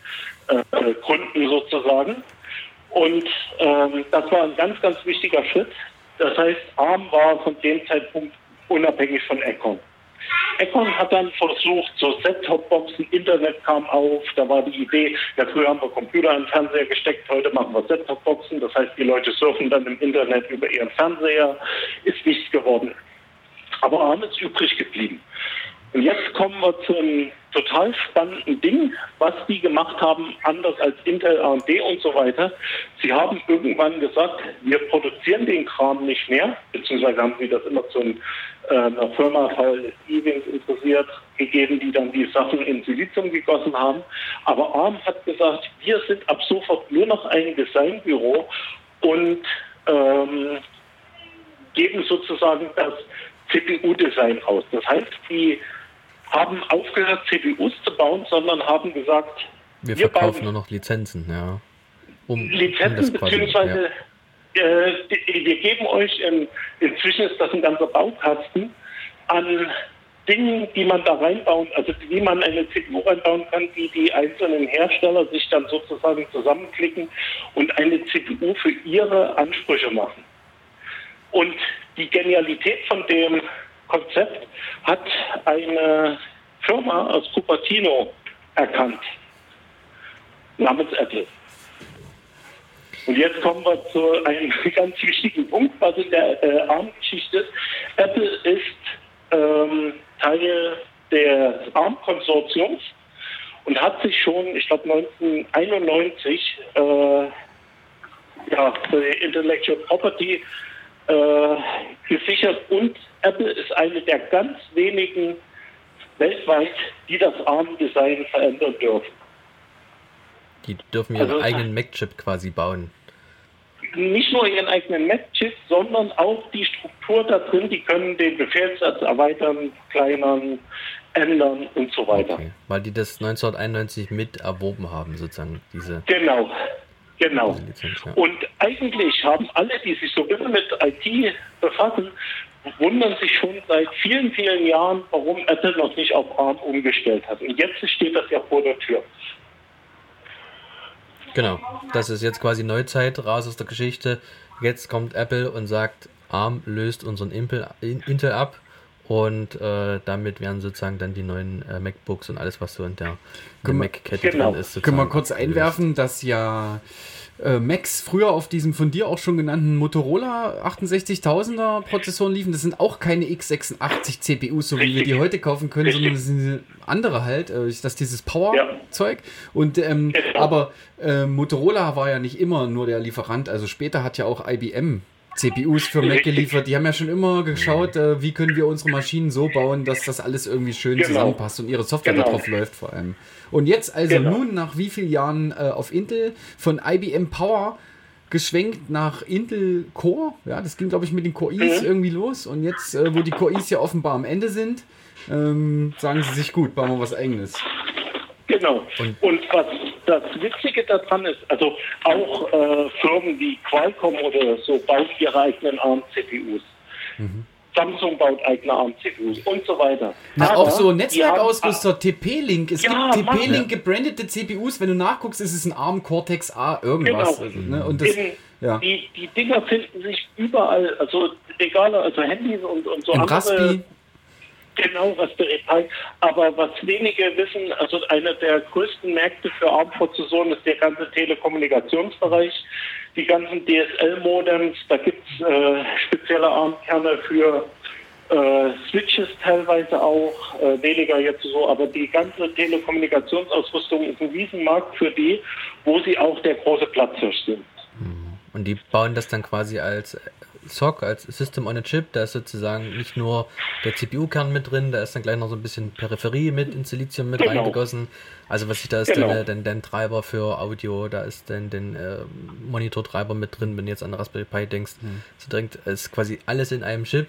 äh, sozusagen. Und ähm, das war ein ganz, ganz wichtiger Schritt. Das heißt, ARM war von dem Zeitpunkt unabhängig von Econ. Econ hat dann versucht, so Set-Top-Boxen, Internet kam auf, da war die Idee, ja früher haben wir Computer in den Fernseher gesteckt, heute machen wir Set-Top-Boxen, das heißt, die Leute surfen dann im Internet über ihren Fernseher, ist nichts geworden. Aber ARM ist übrig geblieben. Und jetzt kommen wir zu einem total spannenden Ding, was die gemacht haben, anders als Intel, AMD und so weiter. Sie haben irgendwann gesagt, wir produzieren den Kram nicht mehr, beziehungsweise haben sie das immer zu äh, einer Firma, wen es interessiert, gegeben, die dann die Sachen in Silizium gegossen haben. Aber ARM hat gesagt, wir sind ab sofort nur noch ein Designbüro und ähm, geben sozusagen das CPU-Design raus. Das heißt, die haben aufgehört, CPUs zu bauen, sondern haben gesagt, Wir wir verkaufen nur noch Lizenzen, ja. Um, um Lizenzen quasi- beziehungsweise ja. äh, wir geben euch, in, inzwischen ist das ein ganzer Baukasten an Dingen, die man da reinbauen, also wie man eine CPU reinbauen kann, die die einzelnen Hersteller sich dann sozusagen zusammenklicken und eine CPU für ihre Ansprüche machen. Und die Genialität von dem Konzept hat eine Firma aus Cupertino erkannt, namens Apple. Und jetzt kommen wir zu einem ganz wichtigen Punkt, was in der äh, ARM-Geschichte ist. Apple ist ähm, Teil des ARM-Konsortiums und hat sich schon, ich glaube 1991, äh, ja, Intellectual Property äh, gesichert und Apple ist eine der ganz wenigen weltweit, die das ARM-Design verändern dürfen. Die dürfen ihren Also- eigenen Mac-Chip quasi bauen. Nicht nur ihren eigenen Mac-Chip, sondern auch die Struktur da drin, die können den Befehlssatz erweitern, kleinern, ändern und so weiter. Okay. Weil die das 1991 mit erworben haben, sozusagen, diese, Genau, genau. Und eigentlich haben alle, die sich so ein bisschen mit IT befassen, wundern sich schon seit vielen, vielen Jahren, warum Apple noch nicht auf ARM umgestellt hat. Und jetzt steht das ja vor der Tür. Genau, das ist jetzt quasi Neuzeit, raus aus der Geschichte. Jetzt kommt Apple und sagt, ARM löst unseren Intel ab und äh, damit werden sozusagen dann die neuen äh, MacBooks und alles, was so in der, der Mac-Kette Genau. drin ist. Können wir kurz einwerfen, dass ja äh, Macs früher auf diesem von dir auch schon genannten Motorola 68000er Prozessoren liefen. Das sind auch keine x86 CPUs, so wie wir die heute kaufen können, sondern das sind andere halt. Äh, das ist dieses Power-Zeug. Und ähm, Genau. aber äh, Motorola war ja nicht immer nur der Lieferant. Also später hat ja auch IBM CPUs für Mac geliefert. Die haben ja schon immer geschaut, äh, wie können wir unsere Maschinen so bauen, dass das alles irgendwie schön Genau. zusammenpasst und ihre Software Genau. darauf läuft vor allem. Und jetzt also Genau. nun nach wie vielen Jahren äh, auf Intel von IBM Power geschwenkt nach Intel Core. Ja, das ging glaube ich mit den Core I's Mhm. irgendwie los und jetzt, äh, wo die Core I's ja offenbar am Ende sind, ähm, sagen sie sich gut, bauen wir was eigenes. Genau. Und, was das Witzige daran ist, also auch äh, Firmen wie Qualcomm oder so bauen ihre eigenen ARM-CPUs. Samsung baut eigene ARM-CPUs und so weiter. Na, Aber auch so Netzwerkausrüster, TP-Link. Es Ja, gibt. TP-Link gebrandete CPUs. Wenn du nachguckst, ist es ein ARM Cortex A irgendwas. Genau. Also, ne? Und das, ja. die, die Dinger finden sich überall, also egal, also Handys und, und so Im andere. Raspi. Genau, Raspberry Pi. Aber was wenige wissen, also einer der größten Märkte für ARM-Prozessoren ist der ganze Telekommunikationsbereich. Die ganzen DSL-Modems, da gibt es äh, spezielle ARM-Kerne für äh, Switches teilweise auch, äh, weniger jetzt so, aber die ganze Telekommunikationsausrüstung ist ein Riesenmarkt für die, wo sie auch der große Platzhirsch sind. Und die bauen das dann quasi als SOC, als System on a Chip. Da ist sozusagen nicht nur der CPU-Kern mit drin, da ist dann gleich noch so ein bisschen Peripherie mit in Silizium mit Genau. reingegossen. Also was ich da ist Genau. dann, dann, dann Treiber für Audio, da ist dann den äh, Monitor-Treiber mit drin, wenn du jetzt an Raspberry Pi denkst. So direkt ist quasi alles in einem Chip.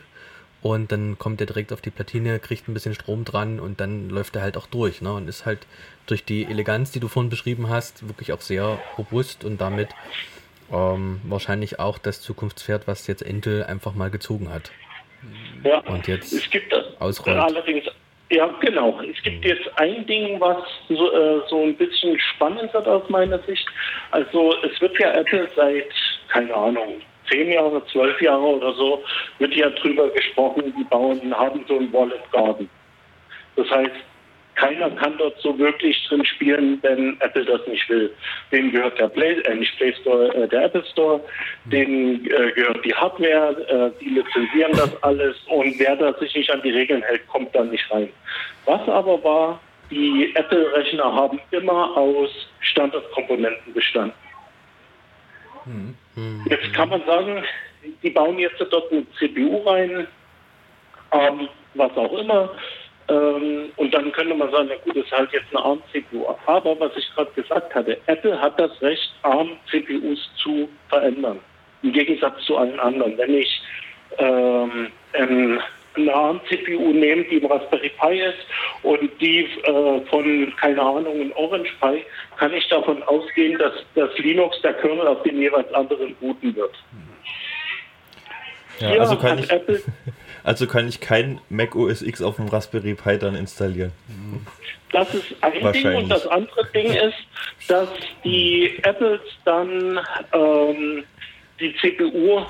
Und dann kommt der direkt auf die Platine, kriegt ein bisschen Strom dran und dann läuft er halt auch durch. Ne? Und ist halt durch die Eleganz, die du vorhin beschrieben hast, wirklich auch sehr robust und damit ähm, wahrscheinlich auch das Zukunftspferd, was jetzt Intel einfach mal gezogen hat. Ja. Und jetzt es gibt das ausrollt. allerdings, ja genau, es gibt jetzt ein Ding, was so, äh, so ein bisschen spannend wird aus meiner Sicht. Also es wird ja Apple seit, keine Ahnung, zehn Jahre, zwölf Jahre oder so, wird ja drüber gesprochen, die bauen, haben so einen Wallet Garden. Das heißt, keiner kann dort so wirklich drin spielen, wenn Apple das nicht will. Denen gehört der Play, äh, nicht Play Store, äh, der Apple Store, denen äh, gehört die Hardware, äh, die lizenzieren das alles und wer da sich nicht an die Regeln hält, kommt da nicht rein. Was aber war, die Apple-Rechner haben immer aus Standardkomponenten bestanden. Jetzt kann man sagen, die bauen jetzt dort eine CPU rein, ähm, was auch immer. Ähm, und dann könnte man sagen, na gut, das ist halt jetzt eine ARM-CPU. Aber was ich gerade gesagt hatte, Apple hat das Recht, ARM-CPUs zu verändern. Im Gegensatz zu allen anderen. Wenn ich ähm, ein- eine ARM-CPU nehme, die im Raspberry Pi ist und die äh, von, keine Ahnung, ein Orange Pi, kann ich davon ausgehen, dass das Linux der Kernel auf den jeweils anderen booten wird. Ja, Hier also kann hat ich, Apple also kann ich kein Mac OS X auf dem Raspberry Pi dann installieren. Das ist ein Ding und das andere Ding ist, dass die Apples dann ähm, die CPU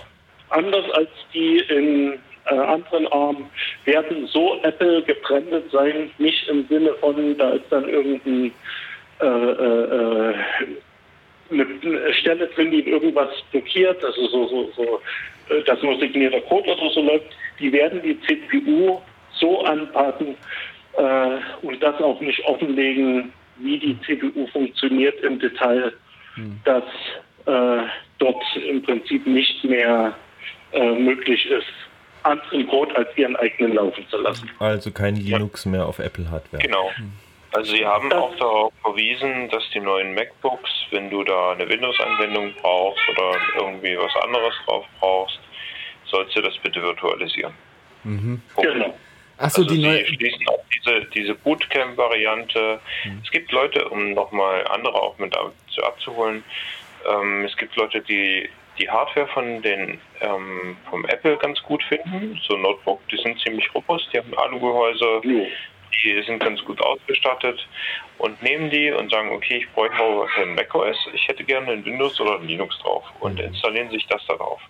anders als die in äh, anderen ARM werden so Apple gebrandet sein, nicht im Sinne von, da ist dann irgendein äh, äh, äh, eine eine Stelle drin, die irgendwas blockiert, also so, so, so, äh, dass nur signierter Code oder so läuft, die werden die CPU so anpassen äh, und das auch nicht offenlegen, wie die CPU funktioniert im Detail, dass äh, dort im Prinzip nicht mehr äh, möglich ist, anderen Code als ihren eigenen laufen zu lassen. Also kein Linux mehr auf Apple Hardware. Genau. Also sie haben auch darauf verwiesen, dass die neuen MacBooks, wenn du da eine Windows-Anwendung brauchst oder irgendwie was anderes drauf brauchst, sollst du das bitte virtualisieren. Punkt. Genau. Achso, also die sie neue. schließen auch diese, diese Bootcamp-Variante. Es gibt Leute, um nochmal andere auch mit ab, zu abzuholen, ähm, es gibt Leute, die die Hardware von den ähm, vom Apple ganz gut finden, so Notebook, die sind ziemlich robust, die haben Alugehäuse, Jo. Die sind ganz gut ausgestattet und nehmen die und sagen, okay, ich bräuchte aber kein macOS, ich hätte gerne ein Windows oder ein Linux drauf und installieren sich das darauf.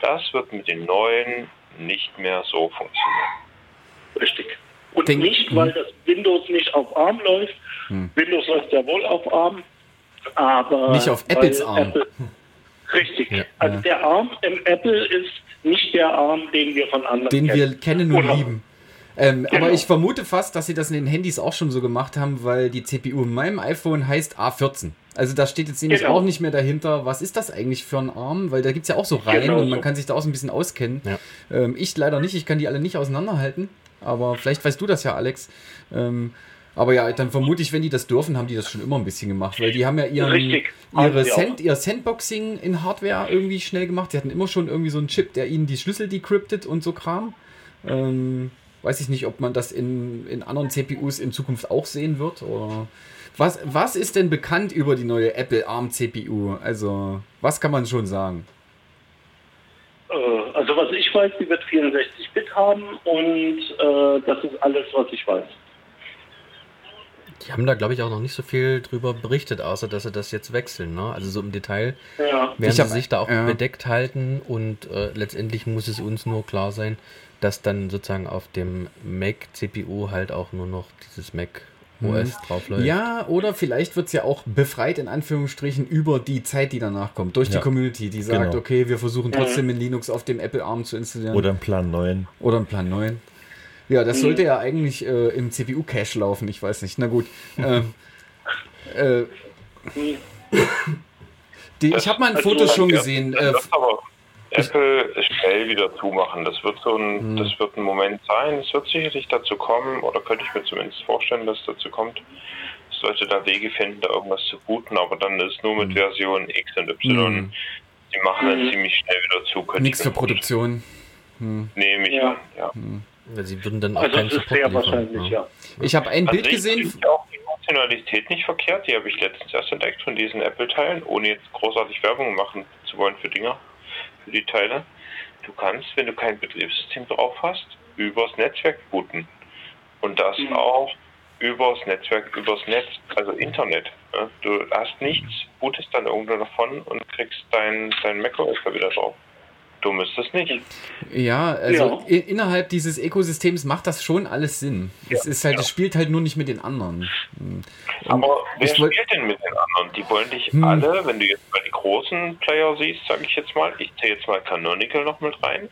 Das wird mit den neuen nicht mehr so funktionieren. Richtig. Und Denk- nicht, weil das Windows nicht auf ARM läuft. Hm. Windows läuft ja wohl auf ARM. aber Nicht auf Apples Arm. Apple, richtig. Ja, also ja. der Arm im Apple ist nicht der Arm, den wir von anderen Den wir kennen und lieben. Ähm, Genau. Aber ich vermute fast, dass sie das in den Handys auch schon so gemacht haben, weil die CPU in meinem iPhone heißt A14. Also da steht jetzt nämlich Genau. auch nicht mehr dahinter, was ist das eigentlich für ein Arm, weil da gibt es ja auch so Reihen Genau und man so. kann sich da auch so ein bisschen auskennen. Ja. Ähm, ich leider nicht, ich kann die alle nicht auseinanderhalten, aber vielleicht weißt du das ja, Alex. Ähm, aber ja, dann vermute ich, wenn die das dürfen, haben die das schon immer ein bisschen gemacht, weil die haben ja ihren, Richtig, ihre. Sand, ihr Sandboxing in Hardware irgendwie schnell gemacht. Sie hatten immer schon irgendwie so einen Chip, der ihnen die Schlüssel decryptet und so Kram. Ähm, weiß ich nicht, ob man das in, in anderen CPUs in Zukunft auch sehen wird. Oder was, was ist denn bekannt über die neue Apple ARM CPU? Also, was kann man schon sagen? Äh, also was ich weiß, die wird 64-Bit haben und äh, das ist alles, was ich weiß. Die haben da, glaube ich, auch noch nicht so viel drüber berichtet, außer dass sie das jetzt wechseln. Ne? Also so im Detail Ja. werden Ich sie hab- sich da auch ja. bedeckt halten und äh, letztendlich muss es uns nur klar sein, dass dann sozusagen auf dem Mac CPU halt auch nur noch dieses Mac OS draufläuft. Mhm. Ja, oder vielleicht wird es ja auch befreit in Anführungsstrichen über die Zeit, die danach kommt, durch Ja. die Community, die sagt, Genau. okay, wir versuchen trotzdem in Linux auf dem Apple ARM zu installieren. Oder im Plan 9. Oder ein Plan 9. Ja, das sollte ja eigentlich äh, im CPU-Cache laufen, ich weiß nicht. Na gut. Ähm, äh, die, ich habe mal ein Also, Foto schon gesehen. Äh, Apple schnell wieder zumachen. Das wird so ein, das wird ein Moment sein. Es wird sicherlich dazu kommen, oder könnte ich mir zumindest vorstellen, dass es dazu kommt, dass Leute da Wege finden, da irgendwas zu booten, aber dann ist es nur mit Version X und Y. Mhm. Die machen dann ziemlich schnell wieder zu. Nichts ich für. Produktion. Nehme ich Ja. an, ja. Weil Sie würden dann auch Also keinen das ist Support sehr liefern. wahrscheinlich, ja. Ich habe ein Also Bild ich gesehen. finde auch die Funktionalität nicht verkehrt. Die habe ich letztens erst entdeckt von diesen Apple-Teilen, ohne jetzt großartig Werbung machen zu wollen für Dinger, für die Teile. Du kannst, wenn du kein Betriebssystem drauf hast, übers Netzwerk booten. Und das auch übers Netzwerk, übers Netz, also Internet. ne? Du hast nichts, bootest dann irgendwo davon und kriegst dein, dein macOS da wieder drauf. Du müsstest nicht. Ja, also Ja. innerhalb dieses Ökosystems macht das schon alles Sinn. Es ist halt, ja. es spielt halt nur nicht mit den anderen. Hm. Aber wer spielt denn mit den anderen? Die wollen dich Hm. alle, wenn du jetzt mal die großen Player siehst, sage ich jetzt mal, ich zähle jetzt mal Canonical noch mit rein.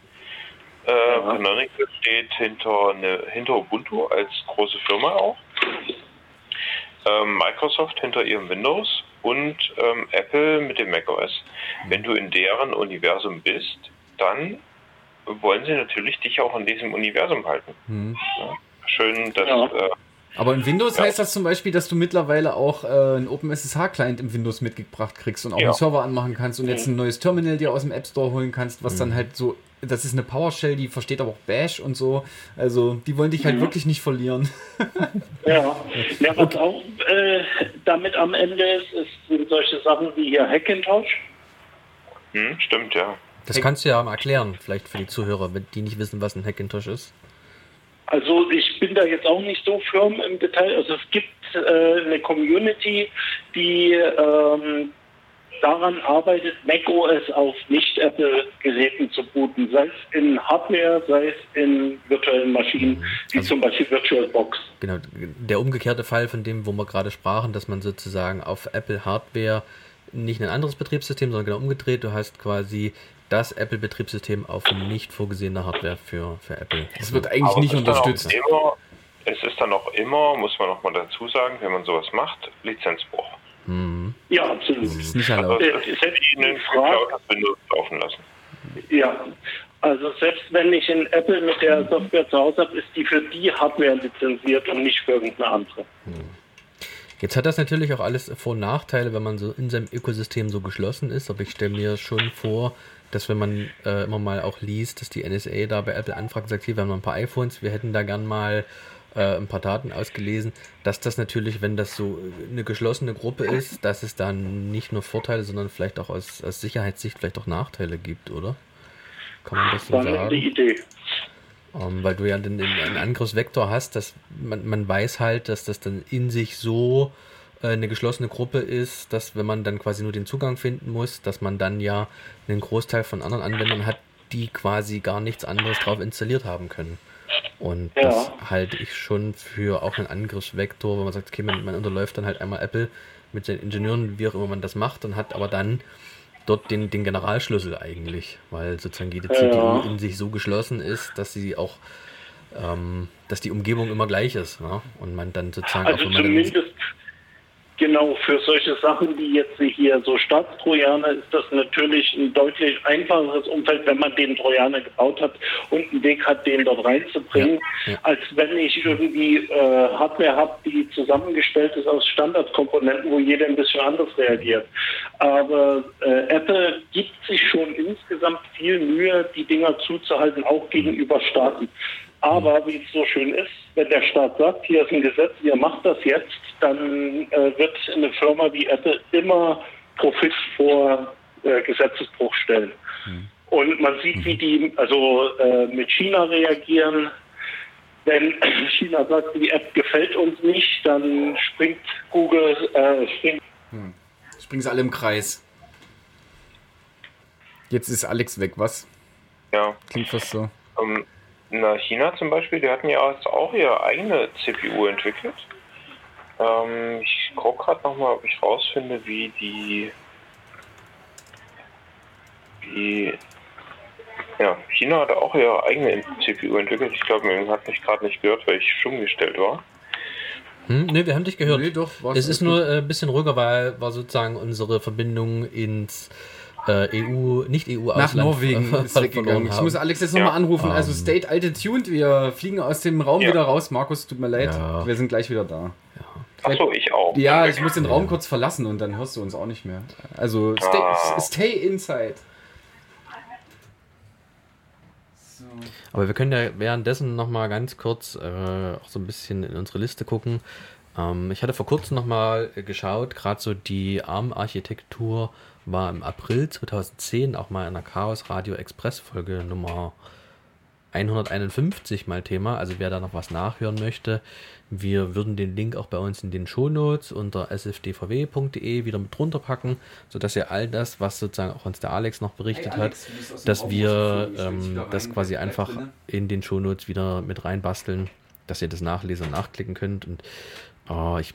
Äh, Canonical steht hinter, ne, hinter Ubuntu als große Firma auch. Ähm, Microsoft hinter ihrem Windows und ähm, Apple mit dem macOS. Wenn du in deren Universum bist, dann wollen sie natürlich dich auch in diesem Universum halten. Hm. Ja. Schön, dass Ja. äh, Aber in Windows Ja. heißt das zum Beispiel, dass du mittlerweile auch äh, einen OpenSSH-Client im Windows mitgebracht kriegst und auch Ja. einen Server anmachen kannst und jetzt ein neues Terminal dir aus dem App Store holen kannst, was dann halt so, das ist eine PowerShell, die versteht aber auch Bash und so. Also die wollen dich halt wirklich nicht verlieren. Ja, ja was auch äh, damit am Ende ist, ist, sind solche Sachen wie hier Hackintosh. hm, stimmt, ja. Das kannst du ja mal erklären, vielleicht für die Zuhörer, wenn die nicht wissen, was ein Hackintosh ist. Also ich bin da jetzt auch nicht so firm im Detail. Also es gibt äh, eine Community, die ähm, daran arbeitet, macOS auf Nicht-Apple-Geräten zu booten, sei es in Hardware, sei es in virtuellen Maschinen, wie Also- zum Beispiel VirtualBox. Genau, der umgekehrte Fall von dem, wo wir gerade sprachen, dass man sozusagen auf Apple Hardware nicht ein anderes Betriebssystem, sondern genau umgedreht. Du hast quasi das Apple-Betriebssystem auf nicht vorgesehene Hardware für, für Apple. Das wird eigentlich Aber nicht es unterstützt. Immer, es ist dann auch immer, muss man noch mal dazu sagen, wenn man sowas macht, Lizenzbruch. Mhm. Ja, absolut. ist nicht Also erlaubt. es Selbst wie ein die Frage- geklautes Windows laufen lassen. Ja, also selbst wenn ich in Apple mit der Software zu Hause habe, ist die für die Hardware lizenziert und nicht für irgendeine andere. Jetzt hat das natürlich auch alles Vor- und Nachteile, wenn man so in seinem Ökosystem so geschlossen ist. Aber ich stelle mir schon vor, dass wenn man äh, immer mal auch liest, dass die NSA da bei Apple anfragt, sagt, hier, wir haben noch ein paar iPhones, wir hätten da gern mal äh, ein paar Daten ausgelesen, dass das natürlich, wenn das so eine geschlossene Gruppe ist, dass es dann nicht nur Vorteile, sondern vielleicht auch aus, aus Sicherheitssicht vielleicht auch Nachteile gibt, oder? Kann man das so War eine sagen? Idee. Ähm, weil du ja den, den, einen Angriffsvektor hast, dass man, man weiß halt, dass das dann in sich so eine geschlossene Gruppe ist, dass wenn man dann quasi nur den Zugang finden muss, dass man dann ja einen Großteil von anderen Anwendern hat, die quasi gar nichts anderes drauf installiert haben können. Und Ja. das halte ich schon für auch einen Angriffsvektor, wenn man sagt, okay, man, man unterläuft dann halt einmal Apple, mit seinen Ingenieuren, wie auch immer man das macht, und hat aber dann dort den, den Generalschlüssel eigentlich, weil sozusagen jede Ja. CPU in sich so geschlossen ist, dass sie auch, ähm, dass die Umgebung immer gleich ist. Ne? Und man dann sozusagen Also auch wenn man zumindest genau für solche Sachen wie jetzt hier so Staatstrojaner ist das natürlich ein deutlich einfacheres Umfeld, wenn man den Trojaner gebaut hat und einen Weg hat, den dort reinzubringen, Ja, ja. als wenn ich irgendwie äh, Hardware habe, die zusammengestellt ist aus Standardkomponenten, wo jeder ein bisschen anders reagiert. Aber äh, Apple gibt sich schon insgesamt viel Mühe, die Dinger zuzuhalten, auch gegenüber Staaten. Aber wie es so schön ist, wenn der Staat sagt, hier ist ein Gesetz, ihr macht das jetzt, dann äh, wird eine Firma wie Apple immer Profit vor äh, Gesetzesbruch stellen. Und man sieht, wie die also äh, mit China reagieren. Wenn China sagt, die App gefällt uns nicht, dann springt Google, äh, springt Springen sie alle im Kreis. Jetzt ist Alex weg, was? Ja. Klingt fast so. Ähm, na, China zum Beispiel, die hatten ja jetzt auch ihre eigene CPU entwickelt. Ähm, ich gucke gerade nochmal, ob ich rausfinde, wie die. Wie. Ja, China hatte auch ihre eigene CPU entwickelt. Ich glaube, man hat mich gerade nicht gehört, weil ich stumm gestellt war. Hm, ne, wir haben dich gehört. Nee, doch, es ist nur äh, ein bisschen ruhiger, weil war sozusagen unsere Verbindung ins äh, EU, nicht EU Nach Ausland Norwegen ver- ist weggegangen. Ich muss Alex jetzt nochmal Ja. anrufen. Also Ähm. State alte tuned. Wir fliegen aus dem Raum Ja. wieder raus. Markus, tut mir leid. Ja. Wir sind gleich wieder da. Achso, ich auch. Ja, ich muss den Raum kurz verlassen und dann hörst du uns auch nicht mehr. Also stay, Ah. stay inside. So. Aber wir können ja währenddessen noch mal ganz kurz äh, auch so ein bisschen in unsere Liste gucken. Ähm, ich hatte vor kurzem noch mal geschaut, gerade so die ARM-Architektur war im April 2010 auch mal in der Chaos Radio Express Folge Nummer 151 mal Thema. Also wer da noch was nachhören möchte, wir würden den Link auch bei uns in den Shownotes unter sfdvw.de wieder mit drunter packen, sodass ihr all das, was sozusagen auch uns der Alex noch berichtet Hey, Alex, hat, dass wir ähm, das quasi einfach drinne. in den Shownotes wieder mit reinbasteln, dass ihr das nachlesen und nachklicken könnt. Und oh, ich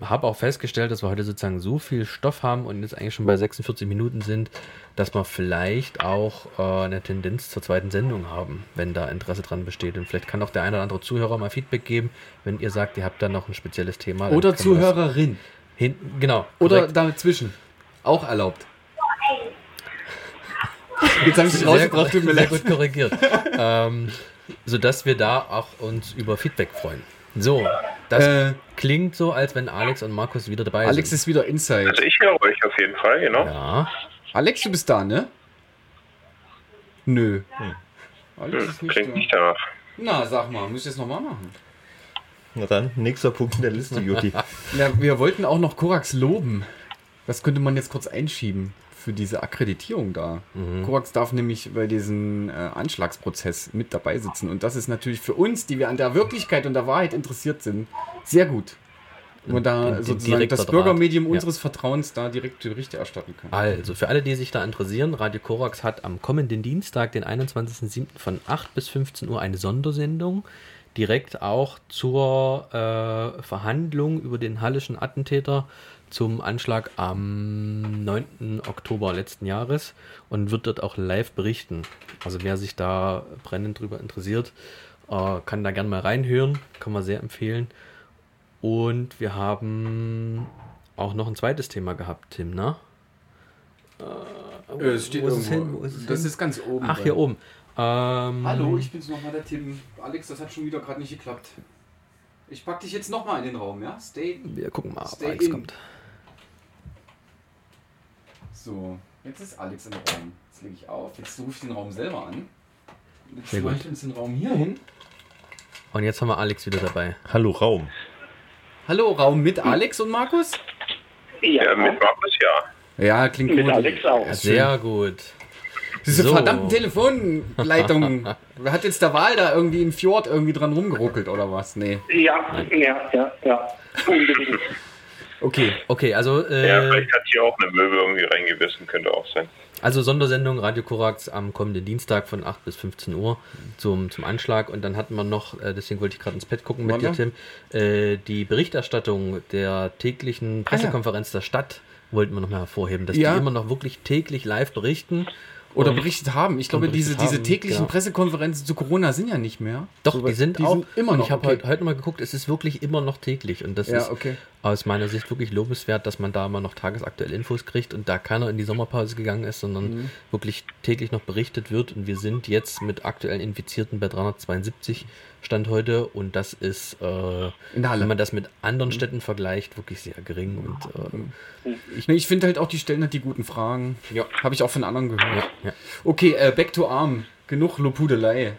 habe auch festgestellt, dass wir heute sozusagen so viel Stoff haben und jetzt eigentlich schon bei 46 Minuten sind, dass wir vielleicht auch äh, eine Tendenz zur zweiten Sendung haben, wenn da Interesse dran besteht. Und vielleicht kann auch der eine oder andere Zuhörer mal Feedback geben, wenn ihr sagt, ihr habt da noch ein spezielles Thema. Oder Zuhörerin. Hin, genau. Oder korrekt. dazwischen. Auch erlaubt. Jetzt habe ich dich sehr, rausgebracht, tut mir sehr leid. gut korrigiert. ähm, sodass wir da auch uns über Feedback freuen. So, das Äh, klingt so, als wenn Alex und Markus wieder dabei Alex sind. ist wieder inside. Also ich höre euch auf jeden Fall, genau. Ja, Alex, du bist da, ne? Nö. Alex Hm, ist nicht klingt da. nicht danach. Na, sag mal, muss ich das nochmal machen? Na dann, nächster Punkt in der Liste, Juti. Ja, wir wollten auch noch Korax loben. Das könnte man jetzt kurz einschieben für diese Akkreditierung da. Korax darf nämlich bei diesem äh, Anschlagsprozess mit dabei sitzen. Und das ist natürlich für uns, die wir an der Wirklichkeit und der Wahrheit interessiert sind, sehr gut. Man da Den- sozusagen das Draht. Bürgermedium Ja. unseres Vertrauens da direkt die Berichte erstatten kann. also für alle, die sich da interessieren, Radio Korax hat am kommenden Dienstag, den 21.07. von 8 bis 15 Uhr eine Sondersendung, direkt auch zur äh, Verhandlung über den hallischen Attentäter zum Anschlag am 9. Oktober letzten Jahres und wird dort auch live berichten. Also wer sich da brennend drüber interessiert, äh, kann da gerne mal reinhören, kann man sehr empfehlen. Und wir haben auch noch ein zweites Thema gehabt, Tim, ne? Äh, es steht Wo ist es irgendwo. hin? Wo ist es das hin? ist ganz oben. Ach, hier oben. Ähm, Hallo, ich bin's nochmal, der Tim. Alex, das hat schon wieder gerade nicht geklappt. Ich pack dich jetzt nochmal in den Raum, ja? Stay. Wir gucken mal, ob Alex in. kommt. So, jetzt ist Alex im Raum. Jetzt lege ich auf. Jetzt rufe ich den Raum selber an. Jetzt Sehr gut. ich uns den Raum hier hin. Und jetzt haben wir Alex wieder dabei. Hallo Raum. Hallo, Raum mit Alex und Markus? Ja, Ja, mit Markus ja. Ja, klingt mit gut. Alex auch. Ja, Sehr gut. Diese So. verdammten Telefonleitungen. Hat jetzt der Wahl da irgendwie im Fjord irgendwie dran rumgeruckelt oder was? Nee. Ja, ja, ja, ja. Unbedingt. Okay. Okay, also, äh, Ja, vielleicht hat hier auch eine Möwe irgendwie reingebissen, könnte auch sein. also Sondersendung Radio Korax am kommenden Dienstag von 8 bis 15 Uhr zum, zum Anschlag. Und dann hatten wir noch, äh, deswegen wollte ich gerade ins Bett gucken mit dir. Tim, äh, die Berichterstattung der täglichen Pressekonferenz der Stadt wollten wir noch mal hervorheben, dass Ja. die immer noch wirklich täglich live berichten. Oder Und- berichtet haben. Ich glaube, und diese, berichtet diese haben, täglichen genau. Pressekonferenzen zu Corona sind ja nicht mehr. Doch, So, die sind auch immer und noch. Ich habe okay. heute, heute mal geguckt, es ist wirklich immer noch täglich. Und das Ja, ist okay. Aus meiner Sicht wirklich lobenswert, dass man da mal noch tagesaktuelle Infos kriegt und da keiner in die Sommerpause gegangen ist, sondern Mhm. wirklich täglich noch berichtet wird. Und wir sind jetzt mit aktuellen Infizierten bei 372 Stand heute und das ist, äh, wenn man das mit anderen Städten vergleicht, wirklich sehr gering. Und äh, Ich, nee, ich finde halt auch, die stellen halt die guten Fragen. Ja. Habe ich auch von anderen gehört. ja, ja. Okay, äh, back to arm. Genug Lopudelei.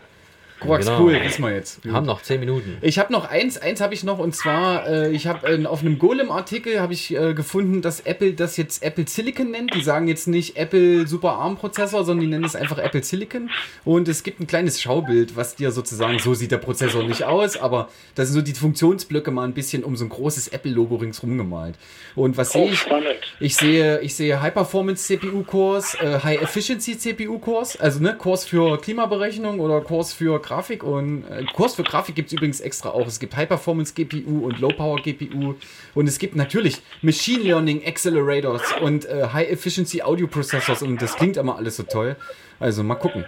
Korax Genau. cool, diesmal jetzt. Wir haben noch 10 Minuten. Ich habe noch eins, eins habe ich noch und zwar, äh, ich habe äh, auf einem Golem-Artikel habe ich äh, gefunden, dass Apple das jetzt Apple Silicon nennt. Die sagen jetzt nicht Apple Super ARM Prozessor, sondern die nennen es einfach Apple Silicon. Und es gibt ein kleines Schaubild, was dir sozusagen so sieht der Prozessor nicht aus, aber das sind so die Funktionsblöcke mal ein bisschen um so ein großes Apple-Logo ringsrum gemalt. Und was sehe Oh, ich? spannend. Ich sehe, ich sehe High Performance CPU Cores, äh, High Efficiency CPU Cores, also ne, Cores für Klimaberechnung oder Cores für Grafik und äh, Cores für Grafik gibt es übrigens extra auch. Es gibt High Performance GPU und Low Power GPU und es gibt natürlich Machine Learning Accelerators und äh, High Efficiency Audio Processors und das klingt immer alles so toll. Also mal gucken,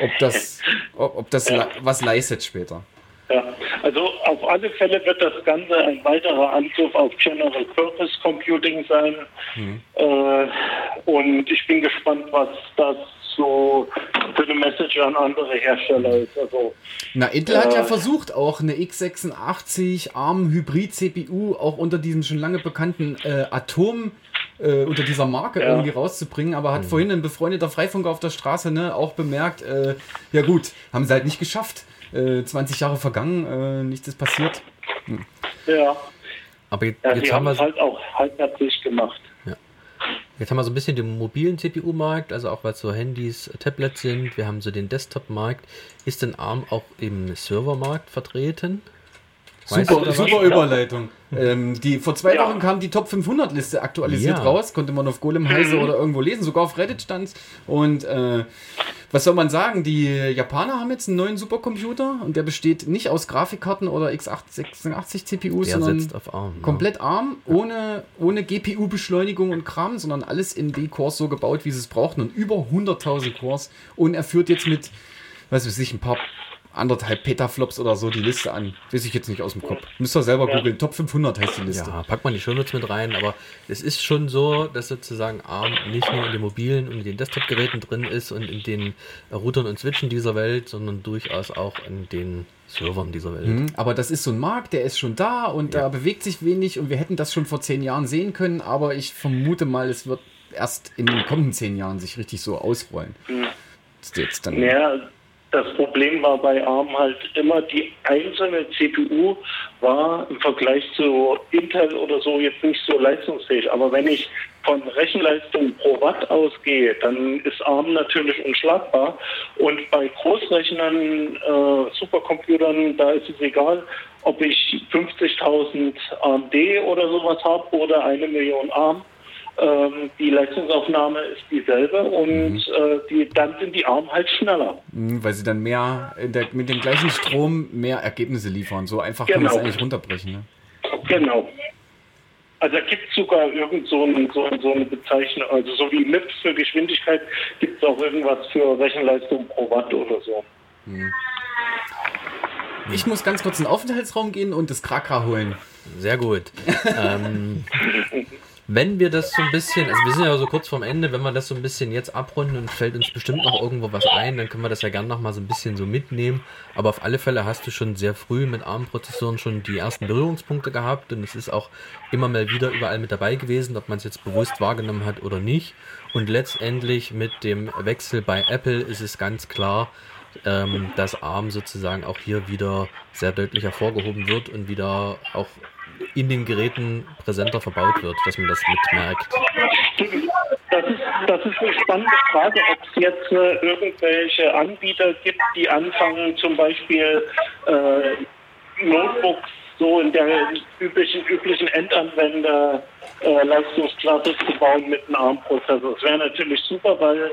ob das, ob, ob das le- was leistet später. Ja, also auf alle Fälle wird das Ganze ein weiterer Angriff auf General Purpose Computing sein. Äh, und ich bin gespannt, was das so für eine Message an andere Hersteller ist. Also Na, Intel hat ja Äh, versucht, auch eine x86 ARM Hybrid CPU auch unter diesem schon lange bekannten äh, Atom äh, unter dieser Marke Ja. irgendwie rauszubringen, aber hat vorhin ein befreundeter Freifunker auf der Straße ne, auch bemerkt, äh, ja gut, haben sie halt nicht geschafft. Äh, 20 Jahre vergangen, äh, nichts ist passiert. ja, Aber jetzt, ja jetzt, haben wir, es halt auch halbherzig gemacht. Jetzt haben wir so ein bisschen den mobilen CPU-Markt, also auch was so Handys, Tablets sind. Wir haben so den Desktop-Markt. Ist denn ARM auch im Servermarkt vertreten? Super, super Überleitung. ähm, die, vor zwei Ja. Wochen kam die Top 500 Liste aktualisiert Ja. raus, konnte man auf Golem Heise oder irgendwo lesen, sogar auf Reddit stand's. Und äh, was soll man sagen? Die Japaner haben jetzt einen neuen Supercomputer und der besteht nicht aus Grafikkarten oder x86 CPUs, Der sondern ARM. ne? komplett ARM, ohne, ohne GPU-Beschleunigung und Kram, sondern alles in D-Cores so gebaut, wie sie es brauchten und über 100.000 Cores. Und er führt jetzt mit, was weiß ich, ein paar anderthalb Petaflops oder so die Liste an. Weiß ich jetzt nicht aus dem Kopf. Müsst ihr selber googeln. Top 500 heißt die Liste. Ja, packt man die Shownotes mit rein, aber es ist schon so, dass sozusagen ARM nicht nur in den mobilen und in den Desktop-Geräten drin ist und in den Routern und Switchen dieser Welt, sondern durchaus auch in den Servern dieser Welt. Mhm, Aber das ist so ein Markt, der ist schon da und da bewegt sich wenig und wir hätten das schon vor zehn Jahren sehen können, aber ich vermute mal, es wird erst in den kommenden zehn Jahren sich richtig so ausrollen. Das ist jetzt dann Ja, das Problem war bei ARM halt immer, die einzelne CPU war im Vergleich zu Intel oder so jetzt nicht so leistungsfähig. Aber wenn ich von Rechenleistung pro Watt ausgehe, dann ist ARM natürlich unschlagbar. Und bei Großrechnern, äh, Supercomputern, da ist es egal, ob ich 50.000 AMD oder sowas habe oder eine Million ARM. Ähm, die Leistungsaufnahme ist dieselbe und äh, die, dann sind die Armen halt schneller. Mhm, weil sie dann mehr in der, mit dem gleichen Strom mehr Ergebnisse liefern. So einfach kann man es Genau. eigentlich runterbrechen. Ne? Genau. Also da gibt es sogar irgend so, ein, so, so eine Bezeichnung, also so wie MIPS für Geschwindigkeit gibt es auch irgendwas für Rechenleistung pro Watt oder so. Ich muss ganz kurz in den Aufenthaltsraum gehen und das Krakra holen. Sehr gut. ähm, wenn wir das so ein bisschen, also wir sind ja so kurz vorm Ende, wenn wir das so ein bisschen jetzt abrunden und fällt uns bestimmt noch irgendwo was ein, dann können wir das ja gerne noch mal so ein bisschen so mitnehmen. Aber auf alle Fälle hast du schon sehr früh mit ARM-Prozessoren schon die ersten Berührungspunkte gehabt und es ist auch immer mal wieder überall mit dabei gewesen, ob man es jetzt bewusst wahrgenommen hat oder nicht. Und letztendlich mit dem Wechsel bei Apple ist es ganz klar, ähm, dass ARM sozusagen auch hier wieder sehr deutlich hervorgehoben wird und wieder auch in den Geräten präsenter verbaut wird, dass man das mitmerkt. Das ist, das ist eine spannende Frage, ob es jetzt äh, irgendwelche Anbieter gibt, die anfangen, zum Beispiel äh, Notebooks so in der üblichen, üblichen Endanwender äh, Leistungsklasse zu bauen mit einem ARM-Prozessor. Das wäre natürlich super, weil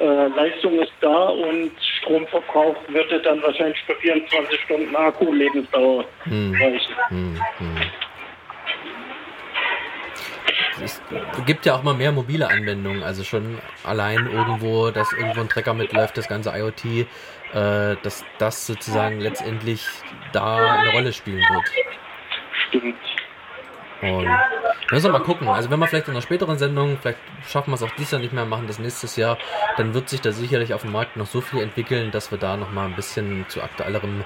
äh, Leistung ist da und Stromverbrauch würde dann wahrscheinlich für 24 Stunden Akku-Lebensdauer reichen. Hm, hm. Es gibt ja auch mal mehr mobile Anwendungen, also schon allein irgendwo, dass irgendwo ein Trecker mitläuft, das ganze IoT, äh, dass das sozusagen letztendlich da eine Rolle spielen wird. Stimmt. Und müssen wir mal gucken. Also wenn wir vielleicht in einer späteren Sendung, vielleicht schaffen wir es auch dieses Jahr nicht mehr, machen das nächstes Jahr, dann wird sich da sicherlich auf dem Markt noch so viel entwickeln, dass wir da noch mal ein bisschen zu aktuellerem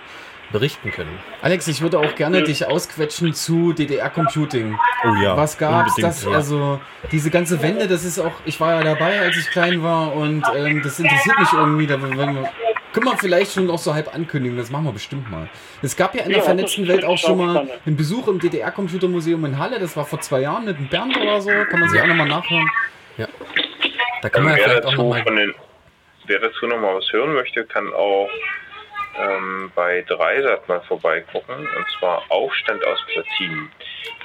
berichten können. Alex, ich würde auch gerne dich ausquetschen zu DDR-Computing. Oh ja. Was gab's? unbedingt, Das, ja. also diese ganze Wende, das ist auch, ich war ja dabei, als ich klein war und ähm, das interessiert mich irgendwie. Da wenn wir, können wir vielleicht schon auch so halb ankündigen, das machen wir bestimmt mal. Es gab ja in der Ja, vernetzten Welt auch schon mal einen Besuch im DDR-Computermuseum in Halle, das war vor zwei Jahren mit dem Bernd oder so, kann man sich auch nochmal nachhören. Da können wir ja wer, vielleicht auch dazu noch mal von den, wer dazu noch mal was hören möchte, kann auch ähm, bei Dreisat mal vorbeigucken. Und zwar Aufstand aus Platinen.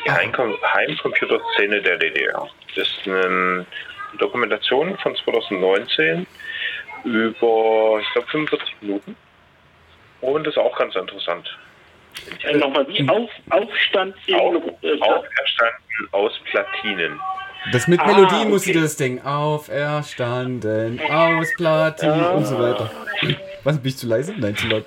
Die Heimcom Heimcomputerszene der DDR. Das ist eine Dokumentation von 2019 über, ich glaube, 45 Minuten. Und das ist auch ganz interessant. Äh, Nochmal, wie auf, Aufstand in Auf, äh, auferstanden aus Platinen. Das mit Ah, Melodie musste okay. das Ding. Auferstanden, aus Platin und so weiter. Was, bin ich zu leise? Nein, zu laut.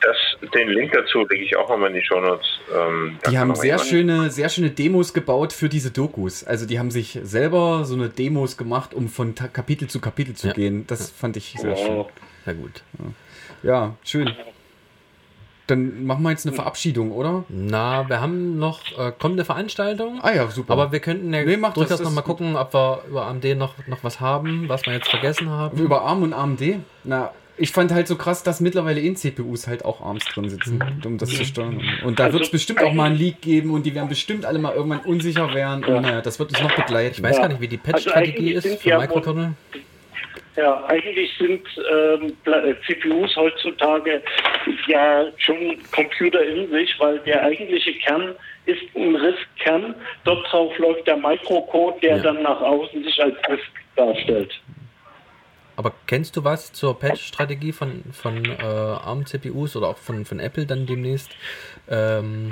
Das, den Link dazu lege ich auch nochmal in die Shownotes. Ähm, da Die haben sehr schöne, sehr schöne Demos gebaut für diese Dokus. Also die haben sich selber so eine Demos gemacht, um von Ta Kapitel zu Kapitel zu Ja. gehen. Das fand ich sehr schön. Wow. Sehr gut. Ja, schön. Dann machen wir jetzt eine Verabschiedung, oder? Na, wir haben noch äh, kommende Veranstaltungen. Ah ja, super. Aber wir könnten ja Nee, das, durchaus das noch mal ist gucken, ob wir über AMD noch, noch was haben, was wir jetzt vergessen haben. Über ARM und AMD? Na, ich fand halt so krass, dass mittlerweile in CPUs halt auch ARMs drin sitzen, um das zu steuern. Und da Also wird es bestimmt auch mal einen Leak geben und die werden bestimmt alle mal irgendwann unsicher werden. Und naja, das wird uns noch begleiten. Ich weiß Ja. gar nicht, wie die Also Patch-Strategie eigentlich ist für ja Microkernel. Ja, eigentlich sind ähm, äh, CPUs heutzutage ja schon Computer in sich, weil der eigentliche Kern ist ein RISC-Kern. Dort drauf läuft der Microcode, der Ja. dann nach außen sich als RISC darstellt. Aber kennst du was zur Patch-Strategie von, von äh, ARM-CPUs oder auch von, von Apple dann demnächst? Ähm,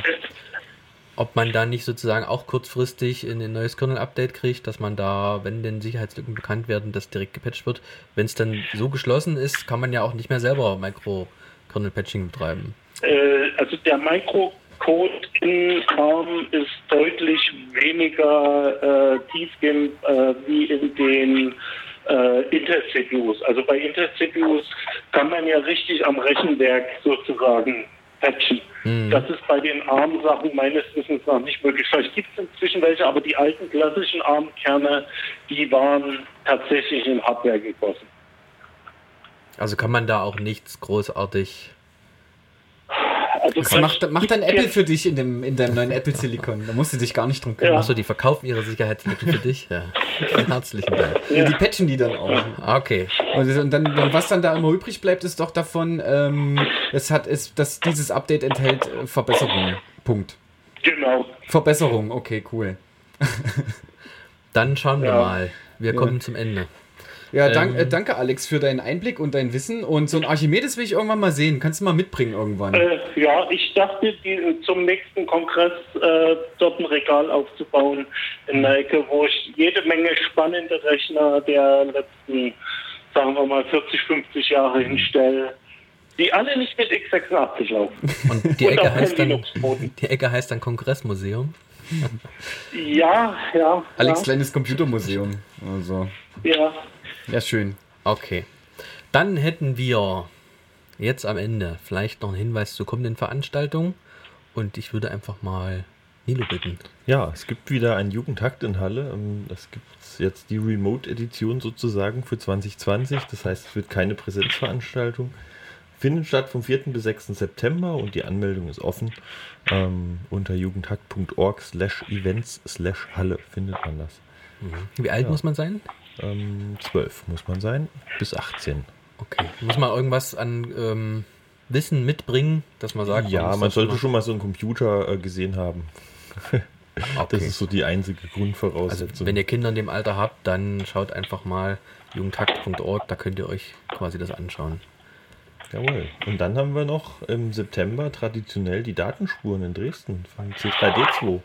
ob man da nicht sozusagen auch kurzfristig in ein neues Kernel-Update kriegt, dass man da, wenn denn Sicherheitslücken bekannt werden, das direkt gepatcht wird. Wenn es dann so geschlossen ist, kann man ja auch nicht mehr selber Micro-Kernel-Patching betreiben. Äh, also der Microcode in ARM ist deutlich weniger äh, tiefgehend äh, wie in den äh, Intel-CPUs. Also bei Intel-CPUs kann man ja richtig am Rechenwerk sozusagen patchen. Mhm. Das ist bei den ARM-Sachen meines Wissens noch nicht möglich. Vielleicht gibt es inzwischen welche, aber die alten klassischen ARM-Kerne, die waren tatsächlich in Hardware gegossen. Also kann man da auch nichts großartig. Also Das macht, macht dann Apple für dich in, dem, in deinem neuen Apple Silicon. Da musst du dich gar nicht drum kümmern. Ja. Achso, die verkaufen ihre Sicherheitslücken für dich. Ja. Herzlichen Dank. Ja. Die patchen die dann auch. Okay. Und, dann, was dann da immer übrig bleibt, ist doch davon, ähm, es hat, ist, dass dieses Update enthält äh, Verbesserungen. Punkt. Genau. Verbesserung, okay, cool. Dann schauen wir Ja. mal. Wir Ja. kommen zum Ende. Ja, dank, Ähm. äh, danke Alex für deinen Einblick und dein Wissen. Und so ein Archimedes will ich irgendwann mal sehen. Kannst du mal mitbringen irgendwann? Äh, ja, ich dachte, die, zum nächsten Kongress äh, dort ein Regal aufzubauen in der Ecke, wo ich jede Menge spannende Rechner der letzten, sagen wir mal, 40, 50 Jahre hinstelle, die alle nicht mit x86 laufen. Und die Ecke heißt dann, Linux-Boden. die Ecke heißt dann Kongressmuseum. Ja, ja. Alex ja, kleines Computermuseum. Also, ja. Ja, schön. Okay. Dann hätten wir jetzt am Ende vielleicht noch einen Hinweis zu kommenden Veranstaltungen. Und ich würde einfach mal Nilo bitten. Ja, es gibt wieder einen Jugendtakt in Halle. Ähm, Es gibt jetzt die Remote-Edition sozusagen für 2020. Das heißt, es wird keine Präsenzveranstaltung. Findet statt vom 4. bis 6. September und die Anmeldung ist offen. Ähm, unter jugendtakt.org slash events slash Halle findet man das. Wie alt Ja. muss man sein? Ähm, 12 muss man sein, bis 18. Okay. Muss man irgendwas an ähm, Wissen mitbringen, dass man sagt, ja, man sollte schon mal so einen Computer äh, gesehen haben. Okay. Das ist so die einzige Also, Grundvoraussetzung. wenn ihr Kinder in dem Alter habt, dann schaut einfach mal jugendhakt.org, da könnt ihr euch quasi das anschauen. Jawohl. Und dann haben wir noch im September traditionell die Datenspuren in Dresden von C3D2.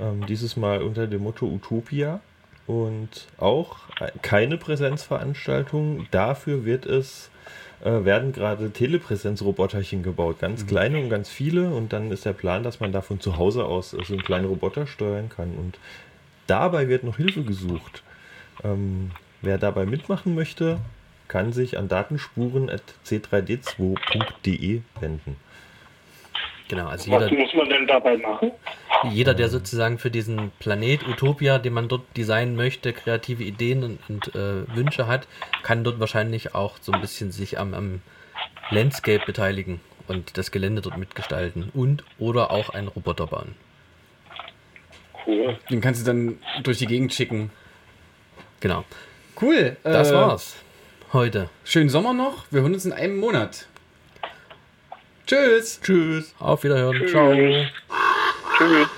Ähm, dieses Mal unter dem Motto Utopia und auch keine Präsenzveranstaltung. Dafür wird es, äh, werden gerade Telepräsenzroboterchen gebaut. Ganz kleine und ganz viele. Und dann ist der Plan, dass man da von zu Hause aus so einen kleinen Roboter steuern kann. Und dabei wird noch Hilfe gesucht. Ähm, wer dabei mitmachen möchte, kann sich an datenspuren.c3d2.de wenden. Genau, also Was jeder, muss man denn dabei machen? jeder, der sozusagen für diesen Planet Utopia, den man dort designen möchte, kreative Ideen und, und äh, Wünsche hat, kann dort wahrscheinlich auch so ein bisschen sich am, am Landscape beteiligen und das Gelände dort mitgestalten und oder auch einen Roboter bauen. Cool. Den kannst du dann durch die Gegend schicken. Genau. Cool. Das äh, war's. Heute. Schönen Sommer noch. Wir hören uns in einem Monat. Tschüss. Tschüss! Auf Wiederhören. Ciao. Tschüss.